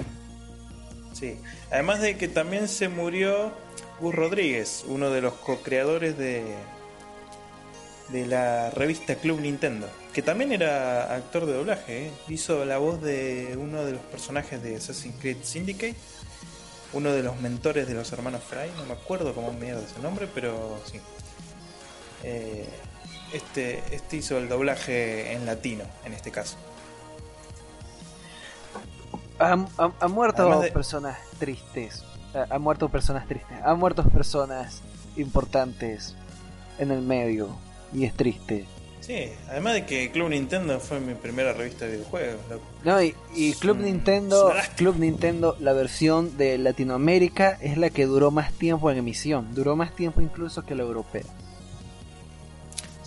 Sí. Además de que también se murió Gus Rodríguez, uno de los co-creadores de, de la revista Club Nintendo, que también era actor de doblaje. ¿eh? Hizo la voz de uno de los personajes de Assassin's Creed Syndicate, uno de los mentores de los hermanos Fry, no me acuerdo cómo mierda el nombre, pero sí. Eh, este, este hizo el doblaje en latino, en este caso. Han, han- han muerto de- personas tristes. Ha- Han muerto personas tristes. Han muerto personas importantes en el medio. Y es triste. Sí, además de que Club Nintendo fue mi primera revista de videojuegos, loco. No, y, y Club un- Nintendo. Club Nintendo, la versión de Latinoamérica es la que duró más tiempo en emisión. Duró más tiempo incluso que la europea.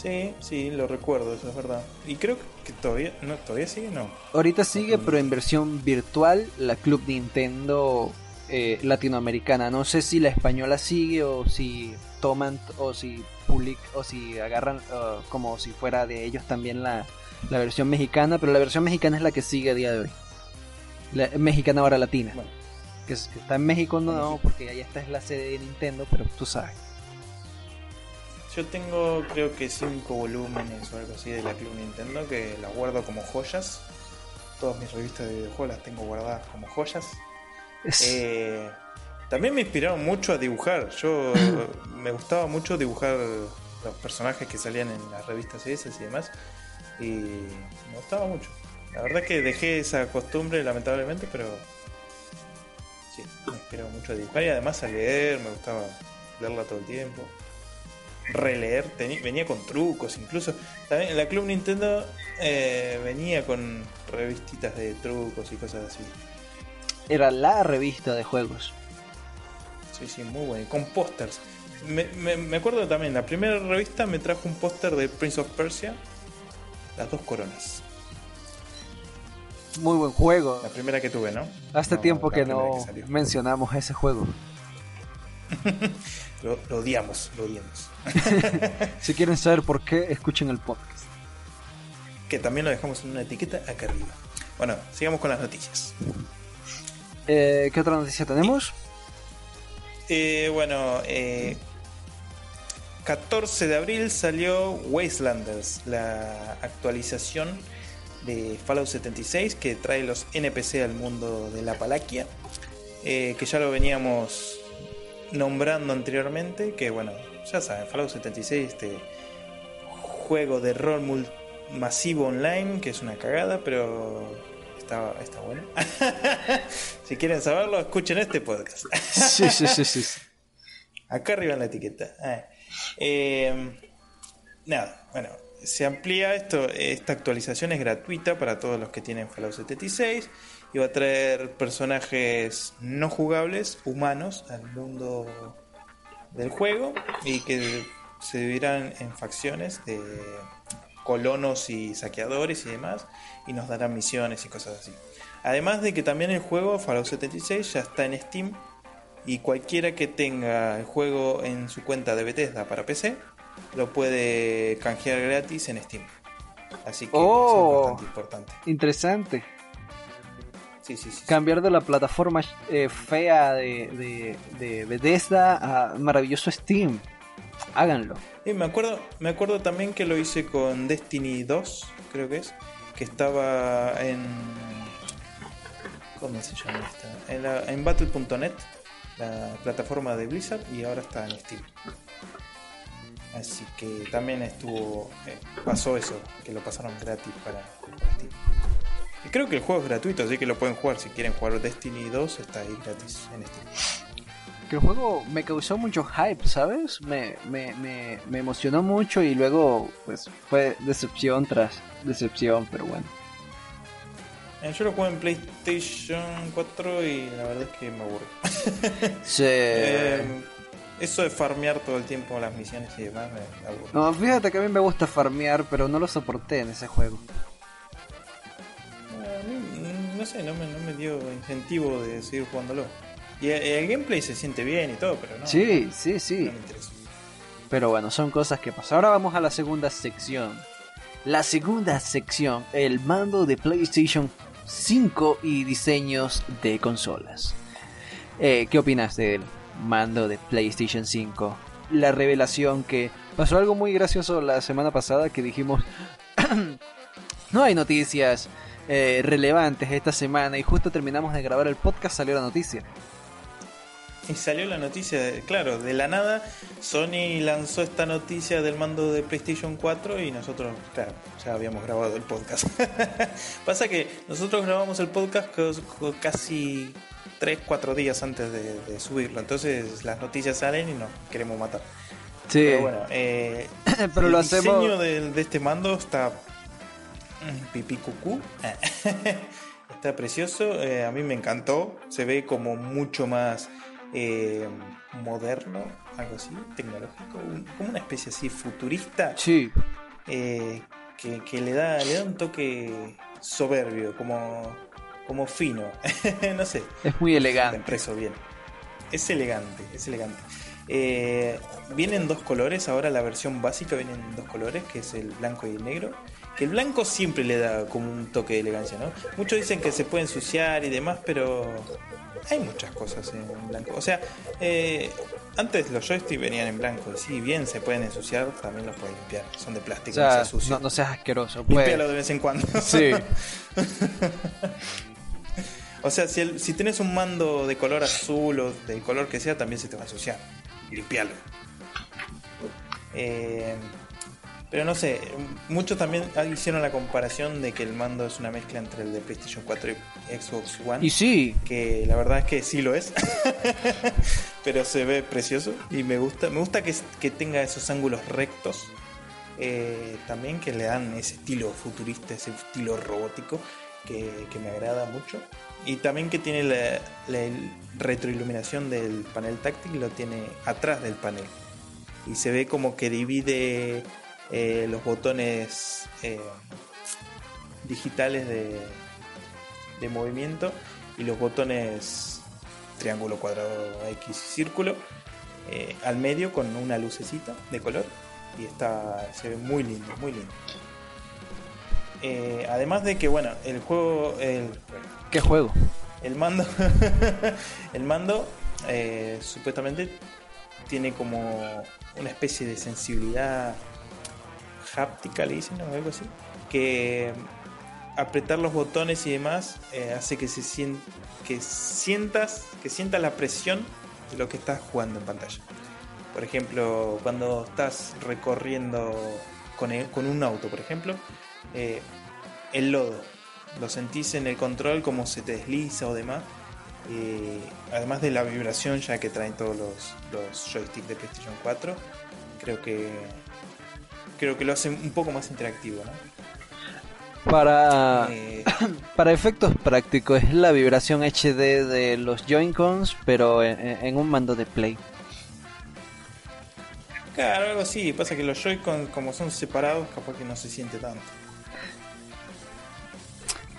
Sí, sí, lo recuerdo, eso es verdad. Y creo que todavía, no, todavía sigue, no. Ahorita sigue, pero en versión virtual, la Club Nintendo eh, latinoamericana. No sé si la española sigue o si toman o si public o si agarran uh, como si fuera de ellos también la, la versión mexicana, pero la versión mexicana es la que sigue a día de hoy. La mexicana ahora latina. Bueno. Que, es- que está en México no, porque allá esta es la sede de Nintendo, pero tú sabes. Yo tengo creo que cinco volúmenes o algo así de la Club Nintendo que las guardo como joyas. Todas mis revistas de videojuegos las tengo guardadas como joyas. Es- Eh, también me inspiraron mucho a dibujar. Yo me gustaba mucho dibujar los personajes que salían en las revistas esas y demás. Y me gustaba mucho. La verdad que dejé esa costumbre lamentablemente, pero sí, me inspiró mucho a dibujar y además a leer, me gustaba leerla todo el tiempo. Releer, venía con trucos incluso. También la Club Nintendo eh, venía con revistitas de trucos y cosas así. Era la revista de juegos. Sí, sí, muy bueno. Con pósters. Me, me- me acuerdo también, la primera revista me trajo un póster de Prince of Persia, las dos coronas. Muy buen juego. La primera que tuve, ¿no? Hace No, tiempo que no mencionamos ese juego. Lo, lo odiamos, lo odiamos. Si quieren saber por qué, escuchen el podcast. Que también lo dejamos en una etiqueta acá arriba. Bueno, sigamos con las noticias. Eh, ¿Qué otra noticia tenemos? Eh, bueno, eh, 14 de abril salió Wastelanders, la actualización de Fallout 76 que trae los NPC al mundo de la Palaquia, eh, que ya lo veníamos nombrando anteriormente, que bueno, ya saben, Fallout 76, este juego de rol masivo online, que es una cagada, pero está, está bueno. si quieren saberlo, escuchen este podcast. Sí, sí, sí, sí. sí. Acá arriba en la etiqueta. Ah. Eh, nada, bueno, se amplía esto. Esta actualización es gratuita para todos los que tienen Fallout 76 y va a traer personajes no jugables, humanos, al mundo del juego y que se dividirán en facciones de colonos y saqueadores y demás y nos darán misiones y cosas así. Además de que también el juego Fallout 76 ya está en Steam y cualquiera que tenga el juego en su cuenta de Bethesda para PC lo puede canjear gratis en Steam. Así que Oh. es bastante importante. Interesante. Sí, sí, sí. sí. Cambiar de la plataforma eh, fea de, de, de Bethesda a maravilloso Steam. Háganlo. Y me acuerdo, me acuerdo también que lo hice con Destiny 2, creo que es, que estaba en ¿cómo se llama esta? En, la- en battle.net, la plataforma de Blizzard y ahora está en Steam. Así que también estuvo eh, pasó eso, que lo pasaron gratis para, para Steam. Y creo que el juego es gratuito, así que lo pueden jugar si quieren jugar Destiny 2, está ahí gratis en Steam. Que el juego me causó mucho hype, ¿sabes? Me, me, me, me emocionó mucho y luego pues fue decepción tras decepción, pero bueno. Eh, Yo lo juego en PlayStation 4 y la verdad es que me aburro. Sí. Eh, eso de farmear todo el tiempo las misiones y demás me, me aburre. No, fíjate que a mí me gusta farmear, pero no lo soporté en ese juego. No sé, no me, no me dio incentivo de seguir jugándolo. Y el, gameplay se siente bien y todo, pero no. Sí, sí, sí. Pero bueno, son cosas que pasan. Ahora vamos a la segunda sección. La segunda sección, el mando de PlayStation 5 y diseños de consolas. Eh, ¿Qué opinas del mando de PlayStation 5? La revelación que pasó algo muy gracioso la semana pasada que dijimos no hay noticias eh, relevantes esta semana y justo terminamos de grabar el podcast salió la noticia. Y salió la noticia, claro, de la nada Sony lanzó esta noticia del mando de PlayStation 4 y nosotros, claro, ya habíamos grabado el podcast. Pasa que nosotros grabamos el podcast casi 3, 4 días antes de, subirlo, entonces las noticias salen y nos queremos matar. Sí. Pero bueno, eh, Pero el diseño de, este mando está pipí cucú. está precioso, eh, a mí me encantó, se ve como mucho más eh, moderno, algo así, tecnológico, como una especie así futurista. Sí. Eh, que, le, da, le da un toque soberbio, como, como fino. no sé. Es muy elegante. Impreso bien. Es elegante, es elegante. Eh, vienen dos colores, ahora la versión básica viene en dos colores, que es el blanco y el negro. Que el blanco siempre le da como un toque de elegancia, ¿no? Muchos dicen que se puede ensuciar y demás, pero hay muchas cosas en blanco. O sea, eh, antes los joysticks venían en blanco. Si bien se pueden ensuciar, también los puedes limpiar. Son de plástico, no, seas asqueroso. Limpialo de vez en cuando. Sí. o sea, si, si tienes un mando de color azul o del color que sea, también se te va a ensuciar. Limpialo. Eh, pero no sé, muchos también hicieron la comparación de que el mando es una mezcla entre el de PlayStation 4 y Xbox One. Y sí. Que la verdad es que sí lo es. Pero se ve precioso y me gusta. Me gusta que, que tenga esos ángulos rectos. Eh, también que le dan ese estilo futurista, ese estilo robótico que, me agrada mucho. Y también que tiene la, la retroiluminación del panel táctil, lo tiene atrás del panel. Y se ve como que divide eh, los botones eh, digitales de, de movimiento y los botones triángulo, cuadrado, X y círculo eh, al medio con una lucecita de color y está se ve muy lindo, muy lindo. además de que bueno, el juego, el ¿qué juego? El mando, el mando supuestamente tiene como una especie de sensibilidad háptica, le dicen, o algo así, que apretar los botones y demás eh, hace que se que sientas que sientas la presión de lo que estás jugando en pantalla. Por ejemplo, cuando estás recorriendo con, con un auto, por ejemplo, eh, el lodo, lo sentís en el control como se te desliza o demás. Eh, además de la vibración ya que traen todos los, los joysticks de PlayStation 4, creo que creo que lo hace un poco más interactivo, Para, eh, para efectos prácticos es la vibración HD de los Joy-Cons, pero en, un mando de Play. Claro, algo así. Pasa que los Joy-Con, como son separados, capaz que no se siente tanto.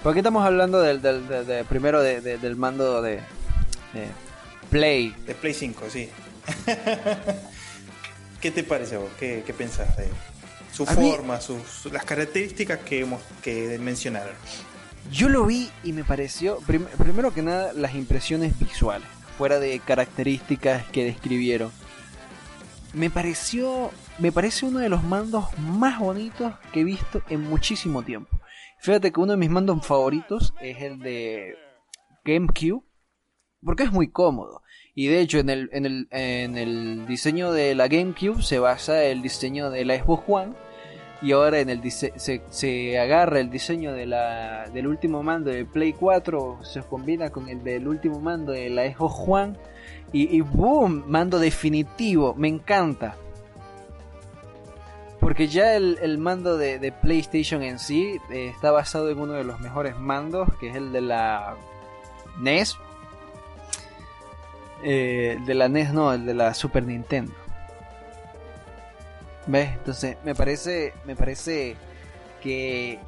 ¿Por qué estamos hablando del, del, primero del mando de, Play? De Play 5, sí. ¿Qué te parece a vos? ¿Qué, qué pensás de él? Su forma, sus, las características que, hemos, que mencionaron. Yo lo vi y me pareció, primero que nada, las impresiones visuales, fuera de características que describieron. Me pareció, me parece uno de los mandos más bonitos que he visto en muchísimo tiempo. Fíjate que uno de mis mandos favoritos es el de GameCube, porque es muy cómodo. Y de hecho, en el, en el, en el diseño de la GameCube se basa el diseño de la Xbox One. Y ahora en el se, se agarra el diseño de la, del último mando de Play 4, se combina con el del último mando de la Xbox One. Y, boom, mando definitivo, me encanta. Porque ya el, mando de, PlayStation en sí eh, está basado en uno de los mejores mandos, que es el de la NES, eh, de la NES, no, el de la Super Nintendo. ¿Ves? Entonces, me parece, me parece que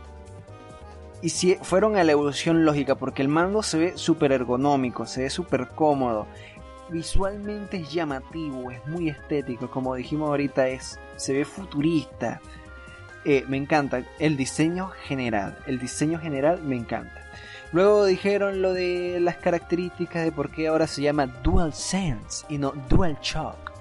y si fueron a la evolución lógica, porque el mando se ve súper ergonómico, se ve súper cómodo, visualmente es llamativo, es muy estético, como dijimos ahorita, es, se ve futurista. Eh, me encanta el diseño general, el diseño general me encanta. Luego dijeron lo de las características de por qué ahora se llama Dual Sense y no Dual Shock.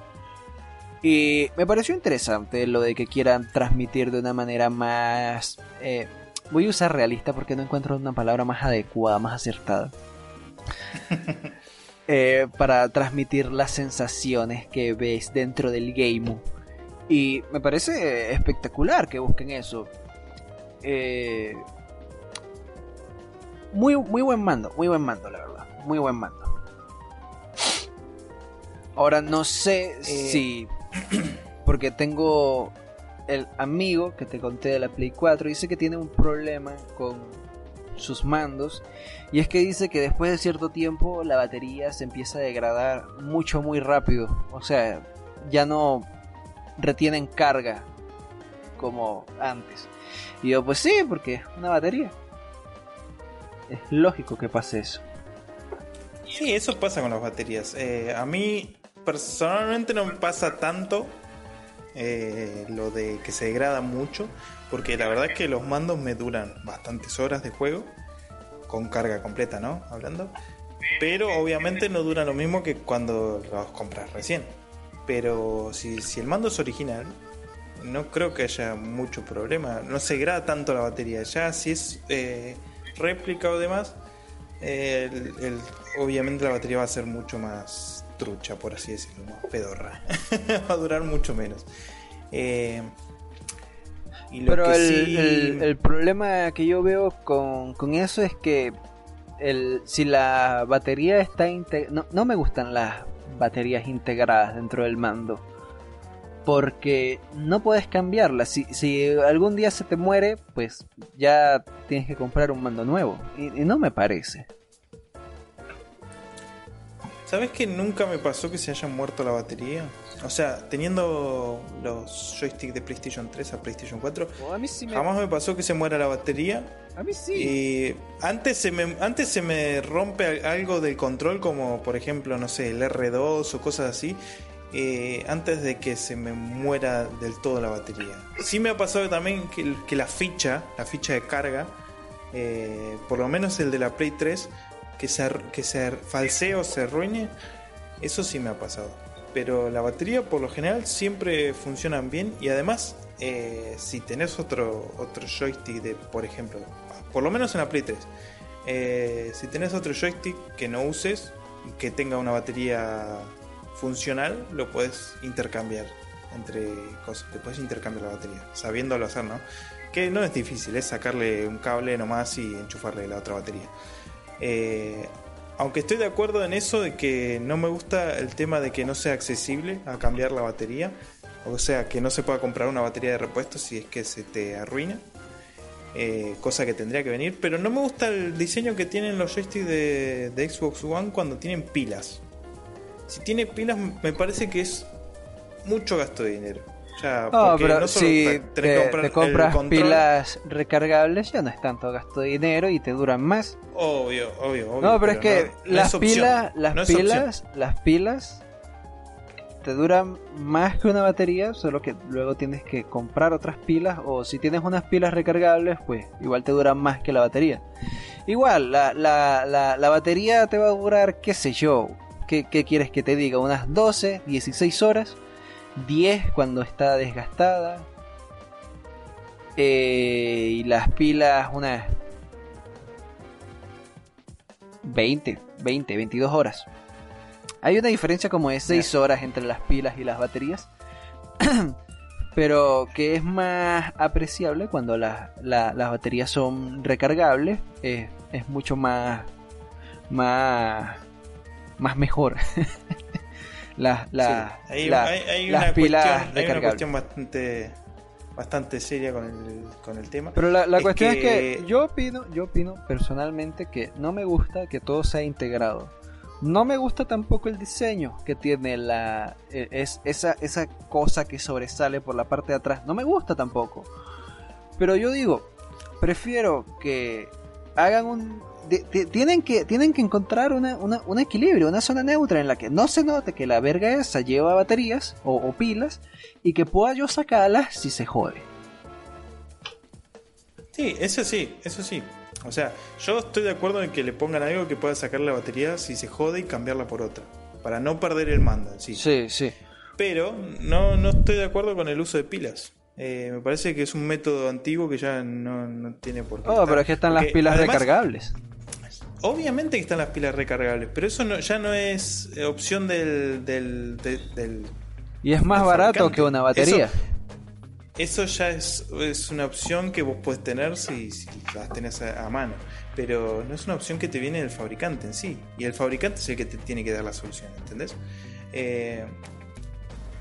Y me pareció interesante lo de que quieran transmitir de una manera más... Eh, voy a usar realista porque no encuentro una palabra más adecuada, más acertada. Eh, para transmitir las sensaciones que ves dentro del game. Y me parece espectacular que busquen eso. Eh, muy, muy buen mando, muy buen mando, la verdad. Muy buen mando. Ahora no sé eh, si. Porque tengo el amigo que te conté de la Play 4. Dice que tiene un problema con sus mandos. Y es que dice que después de cierto tiempo la batería se empieza a degradar mucho, muy rápido. O sea, ya no retienen carga como antes. Y yo, pues sí, porque es una batería. Es lógico que pase eso. Sí, eso pasa con las baterías. Eh, a mí personalmente no me pasa tanto eh, lo de que se degrada mucho, porque la verdad es que los mandos me duran bastantes horas de juego, con carga completa, ¿no? Hablando. Pero obviamente no dura lo mismo que cuando los compras recién. Pero si, si el mando es original, no creo que haya mucho problema. No se degrada tanto la batería. Ya si es eh, réplica o demás, el, obviamente la batería va a ser mucho más trucha, por así decirlo, más pedorra. va a durar mucho menos. Eh, Pero el, problema que yo veo con, eso es que el, si la batería está no, no me gustan las baterías integradas dentro del mando porque no puedes cambiarla. Si, si, algún día se te muere, pues ya tienes que comprar un mando nuevo. Y, no me parece. ¿Sabes que nunca me pasó que se haya muerto la batería? O sea, teniendo los joysticks de PlayStation 3 a PlayStation 4, jamás me pasó que se muera la batería. A mí sí. Y antes se me, antes se me rompe algo del control, como por ejemplo, no sé, el R2 o cosas así. Eh, antes de que se me muera del todo la batería. Sí me ha pasado también que, la ficha, la ficha de carga, eh, por lo menos el de la Play 3, que se, que se falsee o se arruine, eso sí me ha pasado. Pero la batería por lo general siempre funcionan bien y además eh, si tenés otro, otro joystick de, por ejemplo, por lo menos en la Play 3, si tenés otro joystick que no uses, que tenga una batería funcional, lo puedes intercambiar entre cosas. Te puedes intercambiar la batería, sabiéndolo hacer, ¿no? Que no es difícil, es sacarle un cable nomás y enchufarle la otra batería. Eh, aunque estoy de acuerdo en eso de que no me gusta el tema de que no sea accesible a cambiar la batería. O sea, que no se pueda comprar una batería de repuesto si es que se te arruina. Eh, cosa que tendría que venir. Pero no me gusta el diseño que tienen los joysticks de, de Xbox One cuando tienen pilas. Si tiene pilas, me parece que es mucho gasto de dinero. Ya, no, pero si te, compras pilas recargables ya no es tanto gasto de dinero y te duran más. Obvio, obvio, obvio. No, pero, es que las pilas, las pilas, las pilas te duran más que una batería, solo que luego tienes que comprar otras pilas o si tienes unas pilas recargables, pues igual te duran más que la batería. Igual, la, la, la, la batería te va a durar, qué sé yo, ¿Qué, quieres que te diga? ¿Unas 12, 16 horas? ¿10 cuando está desgastada? Eh, y las pilas unas 20, 20, 22 horas. Hay una diferencia como de 6 horas entre las pilas y las baterías. pero que es más apreciable cuando las baterías son recargables. es mucho más, más más mejor. las la, hay, una pilas cuestión, hay una cuestión bastante bastante seria con el, con el tema. Pero la, cuestión es que yo opino, yo opino personalmente que no me gusta que todo sea integrado. No me gusta tampoco el diseño que tiene la e, es, esa, esa cosa que sobresale por la parte de atrás. No me gusta tampoco. Pero yo digo, prefiero que hagan un... tienen, que, tienen que encontrar una, un equilibrio, una zona neutra en la que no se note que la verga esa lleva baterías o, pilas y que pueda yo sacarlas si se jode. Sí, eso sí, eso sí. O sea, yo estoy de acuerdo en que le pongan algo que pueda sacar la batería si se jode y cambiarla por otra. Para no perder el mando, sí. Sí, sí. Pero no, no estoy de acuerdo con el uso de pilas. Eh, me parece que es un método antiguo que ya no, tiene por qué. Oh, pero es que están las pilas recargables. Obviamente que están las pilas recargables, pero eso no, ya no es opción del. del, y es más barato que una batería. Eso, ya es, es, una opción que vos puedes tener si, si las tenés a, mano. Pero no es una opción que te viene del fabricante en sí. Y el fabricante es el que te tiene que dar la solución, ¿entendés? Eh,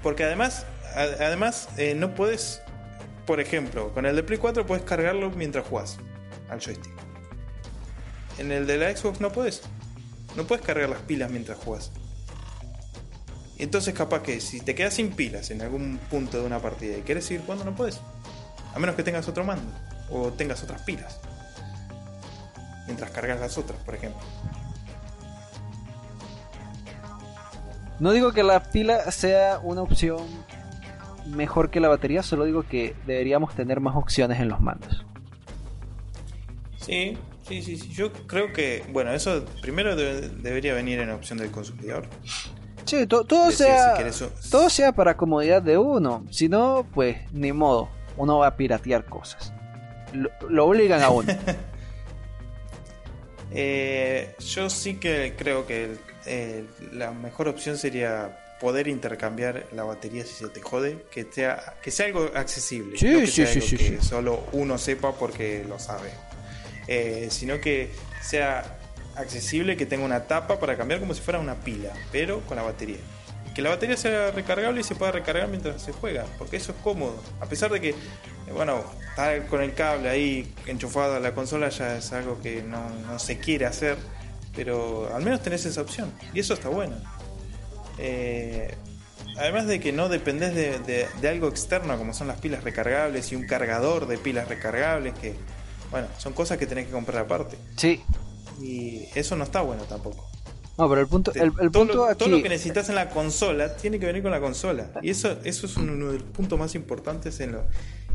porque además, además eh, no puedes por ejemplo, con el de Play 4 puedes cargarlo mientras juegas al joystick. En el de la Xbox no puedes. No puedes cargar las pilas mientras juegas. Entonces capaz que si te quedas sin pilas en algún punto de una partida y quieres seguir jugando no puedes. A menos que tengas otro mando o tengas otras pilas. Mientras cargas las otras, por ejemplo. No digo que la pila sea una opción mejor que la batería, solo digo que deberíamos tener más opciones en los mandos. Sí, sí, sí, sí. Yo creo que, bueno, eso primero debería venir en opción del consumidor. Sí, todo, sea, todo sea para comodidad de uno. Si no, pues ni modo. Uno va a piratear cosas. Lo, obligan a uno. Eh, yo sí que creo que la mejor opción sería poder intercambiar la batería si se te jode, que sea, que sea algo accesible. Sí, no que sí, sea sí, que solo uno sepa porque lo sabe. Eh, sino que sea accesible, que tenga una tapa para cambiar como si fuera una pila, pero con la batería. Que la batería sea recargable y se pueda recargar mientras se juega, porque eso es cómodo. A pesar de que, eh, bueno, estar con el cable ahí enchufado a la consola ya es algo que no, se quiere hacer, pero al menos tenés esa opción, y eso está bueno. Eh, además de que no dependés de, algo externo como son las pilas recargables y un cargador de pilas recargables que, bueno, son cosas que tenés que comprar aparte. Sí. Y eso no está bueno tampoco. No, pero el punto, el, todo, punto lo, todo lo que necesitas en la consola tiene que venir con la consola. Y eso, eso es uno de los puntos más importantes en, lo,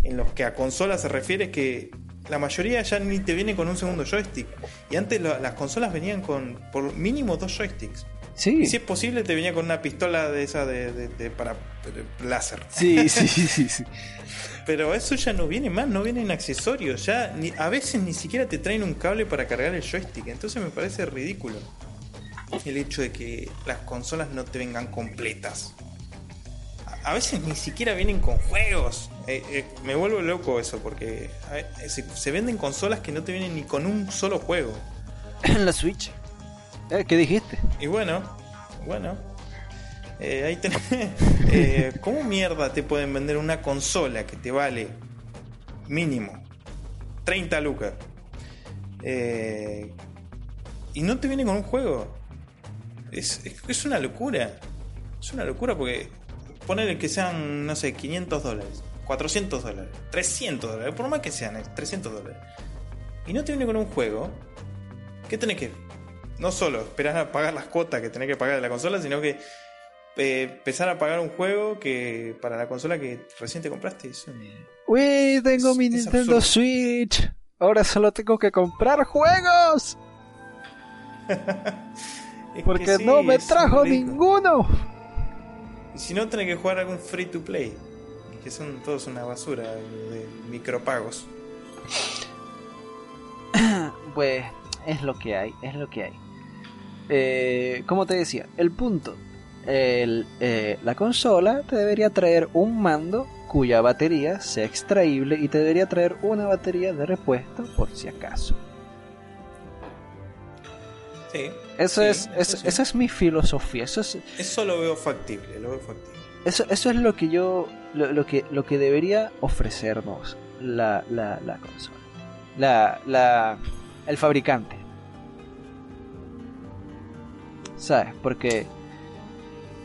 en los que a consola se refiere, que la mayoría ya ni te viene con un segundo joystick. Y antes las consolas venían con por mínimo dos joysticks. Y si es posible, te venía con una pistola de esa de, para láser. Sí, sí, sí, sí. Pero eso ya no viene más, no viene en accesorios. Ya ni, a veces ni siquiera te traen un cable para cargar el joystick. Entonces me parece ridículo el hecho de que las consolas no te vengan completas. A, veces ni siquiera vienen con juegos. Eh, eh, me vuelvo loco eso, porque se, se, venden consolas que no te vienen ni con un solo juego. En la Switch. Eh, ¿Qué dijiste? Y bueno, bueno. Eh, ahí tenés. Eh, ¿Cómo mierda te pueden vender una consola que te vale mínimo 30 lucas? y no te viene con un juego. Es, es, una locura. Es una locura porque ponerle que sean, no sé, 500 dólares, 400 dólares, 300 dólares, por más que sean 300 dólares. Y no te viene con un juego. ¿Qué tenés que no solo esperar a pagar las cuotas que tenés que pagar de la consola, sino que eh, empezar a pagar un juego que para la consola que recién te compraste. Uy, tengo mi Nintendo Switch. Ahora solo tengo que comprar juegos. Porque no me trajo ninguno. Y si no, tenés que jugar algún free to play. Que son todos una basura de micropagos. pues es lo que hay, es lo que hay. Eh, como te decía, el punto. Eh, la consola te debería traer un mando cuya batería sea extraíble y te debería traer una batería de repuesto por si acaso. Sí. Eso es, esa es mi filosofía. Eso, es, eso lo veo factible, lo veo factible. Eso, eso es lo que yo, lo, que, lo que debería ofrecernos la, la, la consola. La, la, el fabricante. ¿Sabes? Porque,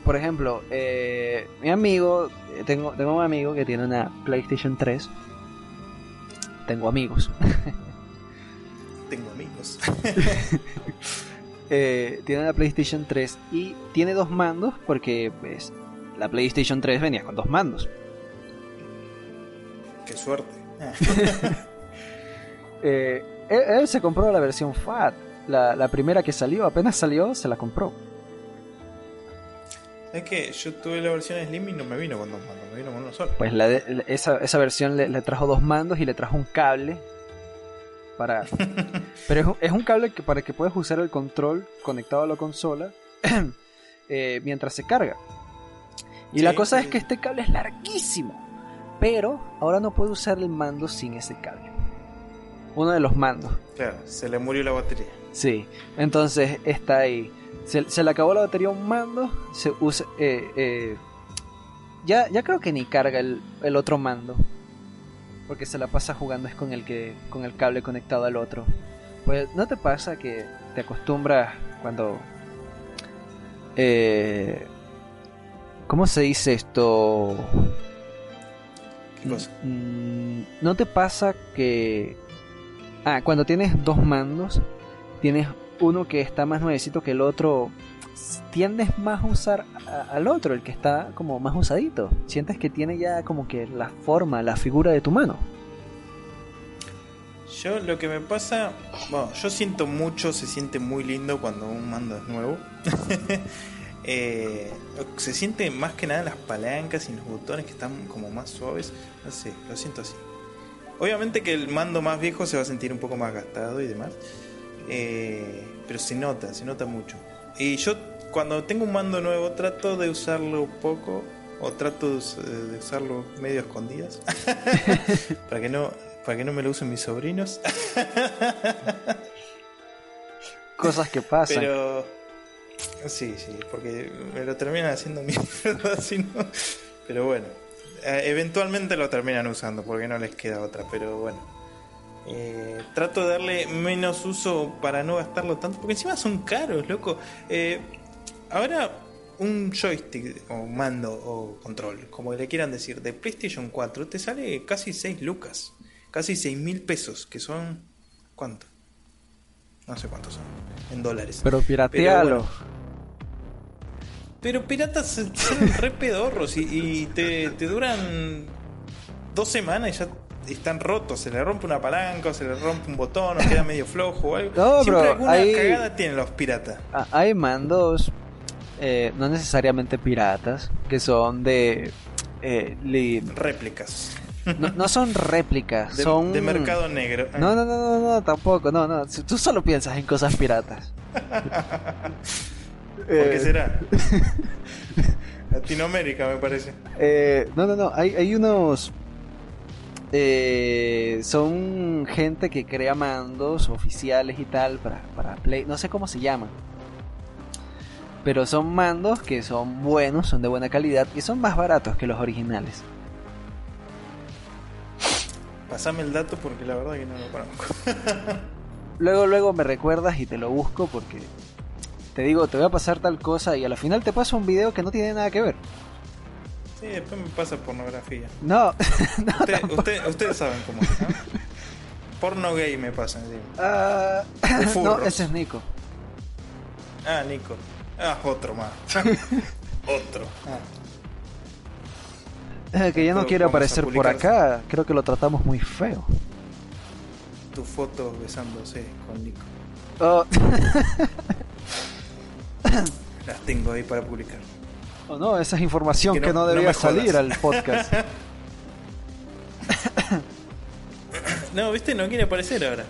por ejemplo, eh, mi amigo, tengo, tengo un amigo que tiene una PlayStation 3. Tengo amigos. hijos. Eh, tiene la PlayStation 3 y tiene dos mandos porque pues, la PlayStation 3 venía con dos mandos. Qué suerte. Eh, él, se compró la versión FAT, la, primera que salió, apenas salió, se la compró. Es que yo tuve la versión Slim y no me vino con dos mandos, me vino con uno solo. Pues esa, esa, versión le, trajo dos mandos y le trajo un cable para... Pero es, un cable que para que puedas usar el control conectado a la consola eh, mientras se carga. Y la cosa es que este cable es larguísimo. Pero ahora no puedo usar el mando sin ese cable. Uno de los mandos. Claro, se le murió la batería. Sí, entonces está ahí. Se, le acabó la batería a un mando. Se usa. Eh, eh, ya, ya creo que ni carga el, el otro mando porque se la pasa jugando es con el que con el cable conectado al otro. Pues no te pasa que te acostumbras cuando eh, ¿Cómo se dice esto? ¿Qué cosa? Mm, ¿No te pasa que ah, cuando tienes dos mandos, tienes uno que está más nuevecito que el otro, tiendes más a usar al otro, el que está como más usadito. Sientes que tiene ya como que la forma, la figura de tu mano. Yo lo que me pasa, bueno, yo siento mucho, se siente muy lindo cuando un mando es nuevo. Eh, se siente más que nada las palancas y los botones que están como más suaves. No sé, lo siento así. Obviamente que el mando más viejo se va a sentir un poco más gastado y demás. Eh, pero se nota, se nota mucho. Y yo cuando tengo un mando nuevo trato de usarlo poco o trato de usarlo medio escondidas para que no para que no me lo usen mis sobrinos. Cosas que pasan. Pero sí, sí, porque me lo terminan haciendo mierda, Pero bueno, eh, eventualmente lo terminan usando porque no les queda otra, pero bueno. Eh, trato de darle menos uso para no gastarlo tanto, porque encima son caros, loco. Eh, Ahora, un joystick o mando o control, como le quieran decir, de PlayStation 4 te sale casi 6 lucas, casi 6 mil pesos, que son. ¿Cuánto? No sé cuántos son, en dólares. Pero piratealo. Pero, piratas son re pedorros y, te, duran dos semanas y ya están rotos, se le rompe una palanca, o se le rompe un botón, o queda medio flojo o algo. No, Siempre alguna cagada tienen los piratas. Hay mandos eh, no necesariamente piratas, que son de... Eh, réplicas. No, son réplicas, son... De mercado negro. No, no, no, no, no, tampoco, no, no. Tú solo piensas en cosas piratas. ¿Por qué eh, será? Latinoamérica, me parece. Eh, no, no, no, hay, hay unos... Eh, son gente que crea mandos oficiales y tal para, para Play, no sé cómo se llaman pero son mandos que son buenos, son de buena calidad y son más baratos que los originales. Pasame el dato porque la verdad que no lo conozco. luego, luego me recuerdas y te lo busco porque te digo, te voy a pasar tal cosa y a la final te paso un video que no tiene nada que ver. Sí, después me pasa pornografía. No, ustedes saben cómo es, ¿no? Porno gay me pasa. Ah, no, ese es Nico. Ah, Nico. Ah, otro más. otro. Ah. que ya no quiere aparecer por acá. Creo que lo tratamos muy feo. Tu foto besándose con Nico. Oh. Las tengo ahí para publicar. Oh no, esa es información que no, debería salir al podcast. no, viste, no quiere aparecer ahora.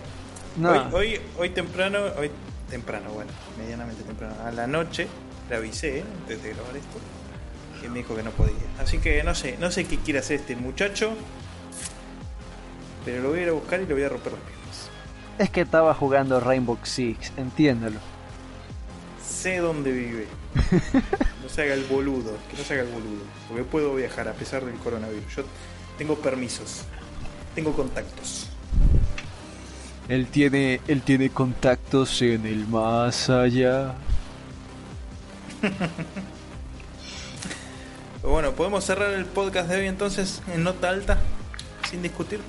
No. Hoy, hoy, hoy temprano, hoy temprano, bueno, medianamente temprano, a la noche, le avisé antes de grabar esto, y me dijo que no podía. Así que no sé, no sé qué quiere hacer este muchacho, pero lo voy a ir a buscar y le voy a romper las piernas. Es que estaba jugando Rainbow Six, entiéndelo. Sé dónde vive. no se haga el boludo, que no se haga el boludo, porque puedo viajar a pesar del coronavirus. Yo tengo permisos, tengo contactos. Él tiene, él tiene contactos en el más allá. bueno, podemos cerrar el podcast de hoy entonces en nota alta, sin discutir.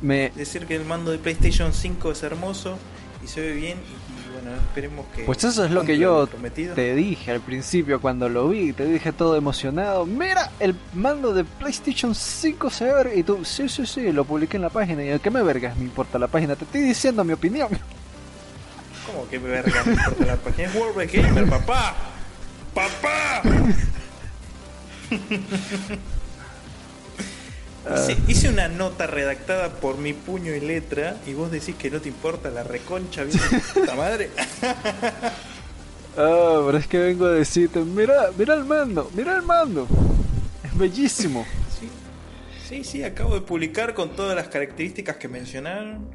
Me... Decir que el mando de PlayStation 5 es hermoso y se ve bien y, bueno, esperemos que... Pues eso es lo que yo te dije al principio cuando lo vi, te dije todo emocionado, mira, el mando de PlayStation 5 se ve y tú, sí, sí, sí, lo publiqué en la página y ¿qué me vergas me importa la página? Te estoy diciendo mi opinión. ¿Cómo que me vergas me importa la página? Es World Gamer, papá. ¡Papá! Hice, una nota redactada por mi puño y letra y vos decís que no te importa la reconcha, puta madre. ah, pero es que vengo a decirte, mira, mira el mando, mira el mando. Es bellísimo. Sí, sí, sí, acabo de publicar con todas las características que mencionaron.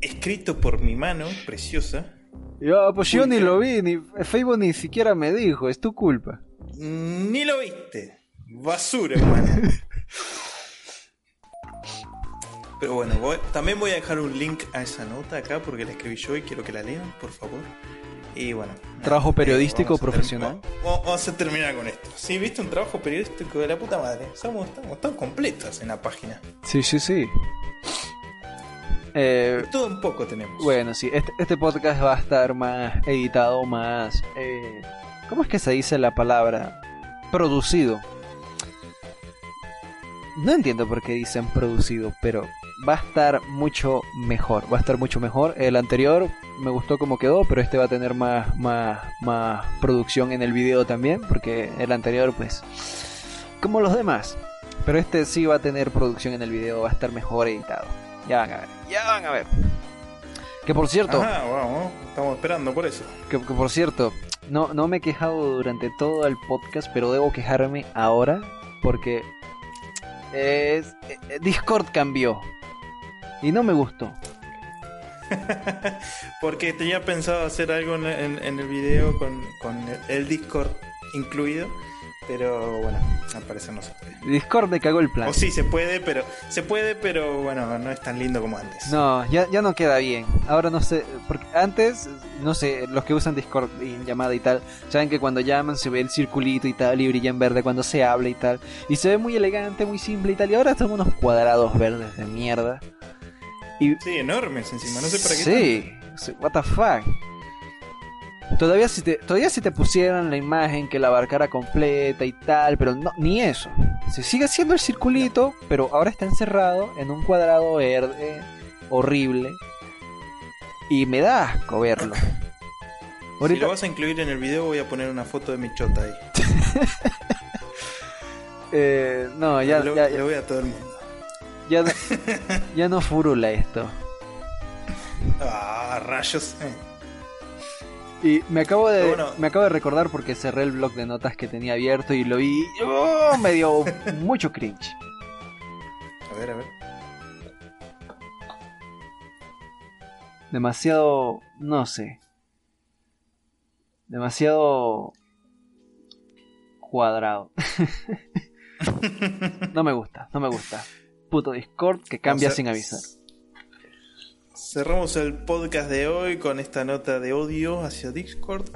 Escrito por mi mano, preciosa. Yo, pues yo ni lo vi, ni Facebook ni siquiera me dijo, es tu culpa. Ni lo viste. Basura, hermano. Pero bueno, también voy a dejar un link a esa nota acá porque la escribí yo y quiero que la lean, por favor. Y bueno. Trabajo eh, periodístico profesional. Vamos, a terminar con esto. Sí, viste un trabajo periodístico de la puta madre. Somos, estamos tan completos en la página. Sí, sí, sí. Eh, todo un poco tenemos. Bueno, sí, este, este, podcast va a estar más editado, más... Eh, ¿Cómo es que se dice la palabra? Producido. No entiendo por qué dicen producido, pero va a estar mucho mejor. Va a estar mucho mejor. El anterior me gustó como quedó, pero este va a tener más, más, más producción en el video también, porque el anterior, pues, como los demás. Pero este sí va a tener producción en el video, va a estar mejor editado. Ya van a ver, ya van a ver. Que por cierto. estamos esperando por eso. Que, que, por cierto, no, no me he quejado durante todo el podcast, pero debo quejarme ahora porque eh, Discord cambió. Y no me gustó. Porque tenía pensado hacer algo en, el video con, el Discord incluido. Pero bueno, al parecer no se puede. Discord me cagó el plan. O sí, se puede, pero se puede, pero bueno, no es tan lindo como antes. No, ya, ya no queda bien. Ahora no sé, porque antes, no sé, los que usan Discord en llamada y tal, saben que cuando llaman se ve el circulito y tal, y brilla en verde cuando se habla y tal. Y se ve muy elegante, muy simple y tal. Y ahora están unos cuadrados verdes de mierda. Sí, enormes encima, no sé para qué. Sí, what the fuck. Todavía si, te, todavía si te pusieran la imagen que la abarcara completa y tal, pero no, ni eso. Se sigue haciendo el circulito, pero ahora está encerrado en un cuadrado verde horrible. Y me da asco verlo. Si lo vas a incluir en el video, voy a poner una foto de mi chota ahí. eh, no, ya, lo, ya, voy a todo el mundo. Ya, ya no furula esto. Ah, rayos. Y me acabo de me acabo de recordar porque cerré el blog de notas que tenía abierto y lo vi. Oh, me dio mucho cringe. A ver, a ver. Demasiado, no sé. Demasiado cuadrado. no me gusta, no me gusta puto Discord que cambia sin avisar. Cerramos el podcast de hoy con esta nota de odio hacia Discord.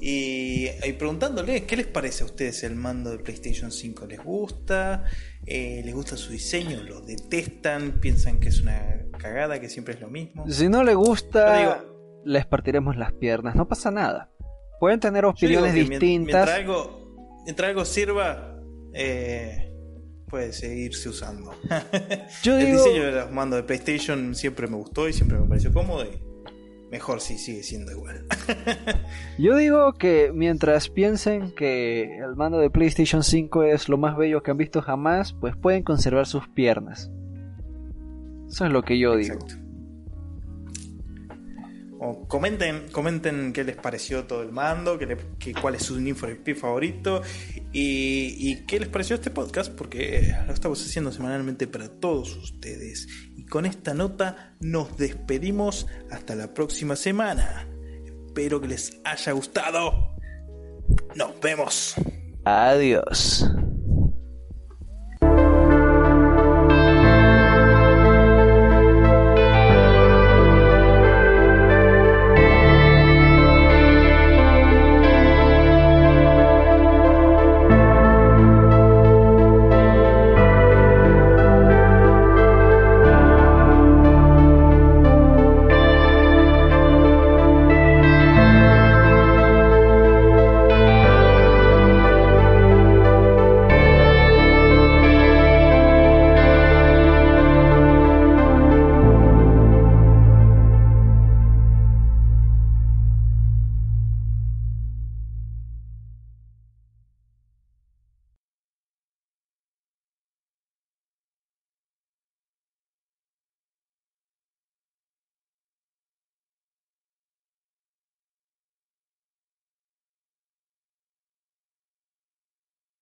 Y, preguntándole qué les parece a ustedes el mando de PlayStation 5. ¿Les gusta? Eh, ¿Les gusta su diseño? ¿Lo detestan? ¿Piensan que es una cagada, que siempre es lo mismo? Si no les gusta, les partiremos las piernas. No pasa nada. Pueden tener opiniones distintas. Mientras algo, mientras algo sirva, eh, puede seguirse usando. el diseño de los mandos de PlayStation siempre me gustó y siempre me pareció cómodo y mejor si sigue siendo igual. Yo digo que mientras piensen que el mando de PlayStation 5 es lo más bello que han visto jamás, pues pueden conservar sus piernas. Eso es lo que yo digo comenten, comenten qué les pareció todo el mando, qué, cuál es su Need favorito y, qué les pareció este podcast, porque lo estamos haciendo semanalmente para todos ustedes. Y con esta nota nos despedimos hasta la próxima semana. Espero que les haya gustado. Nos vemos. Adiós.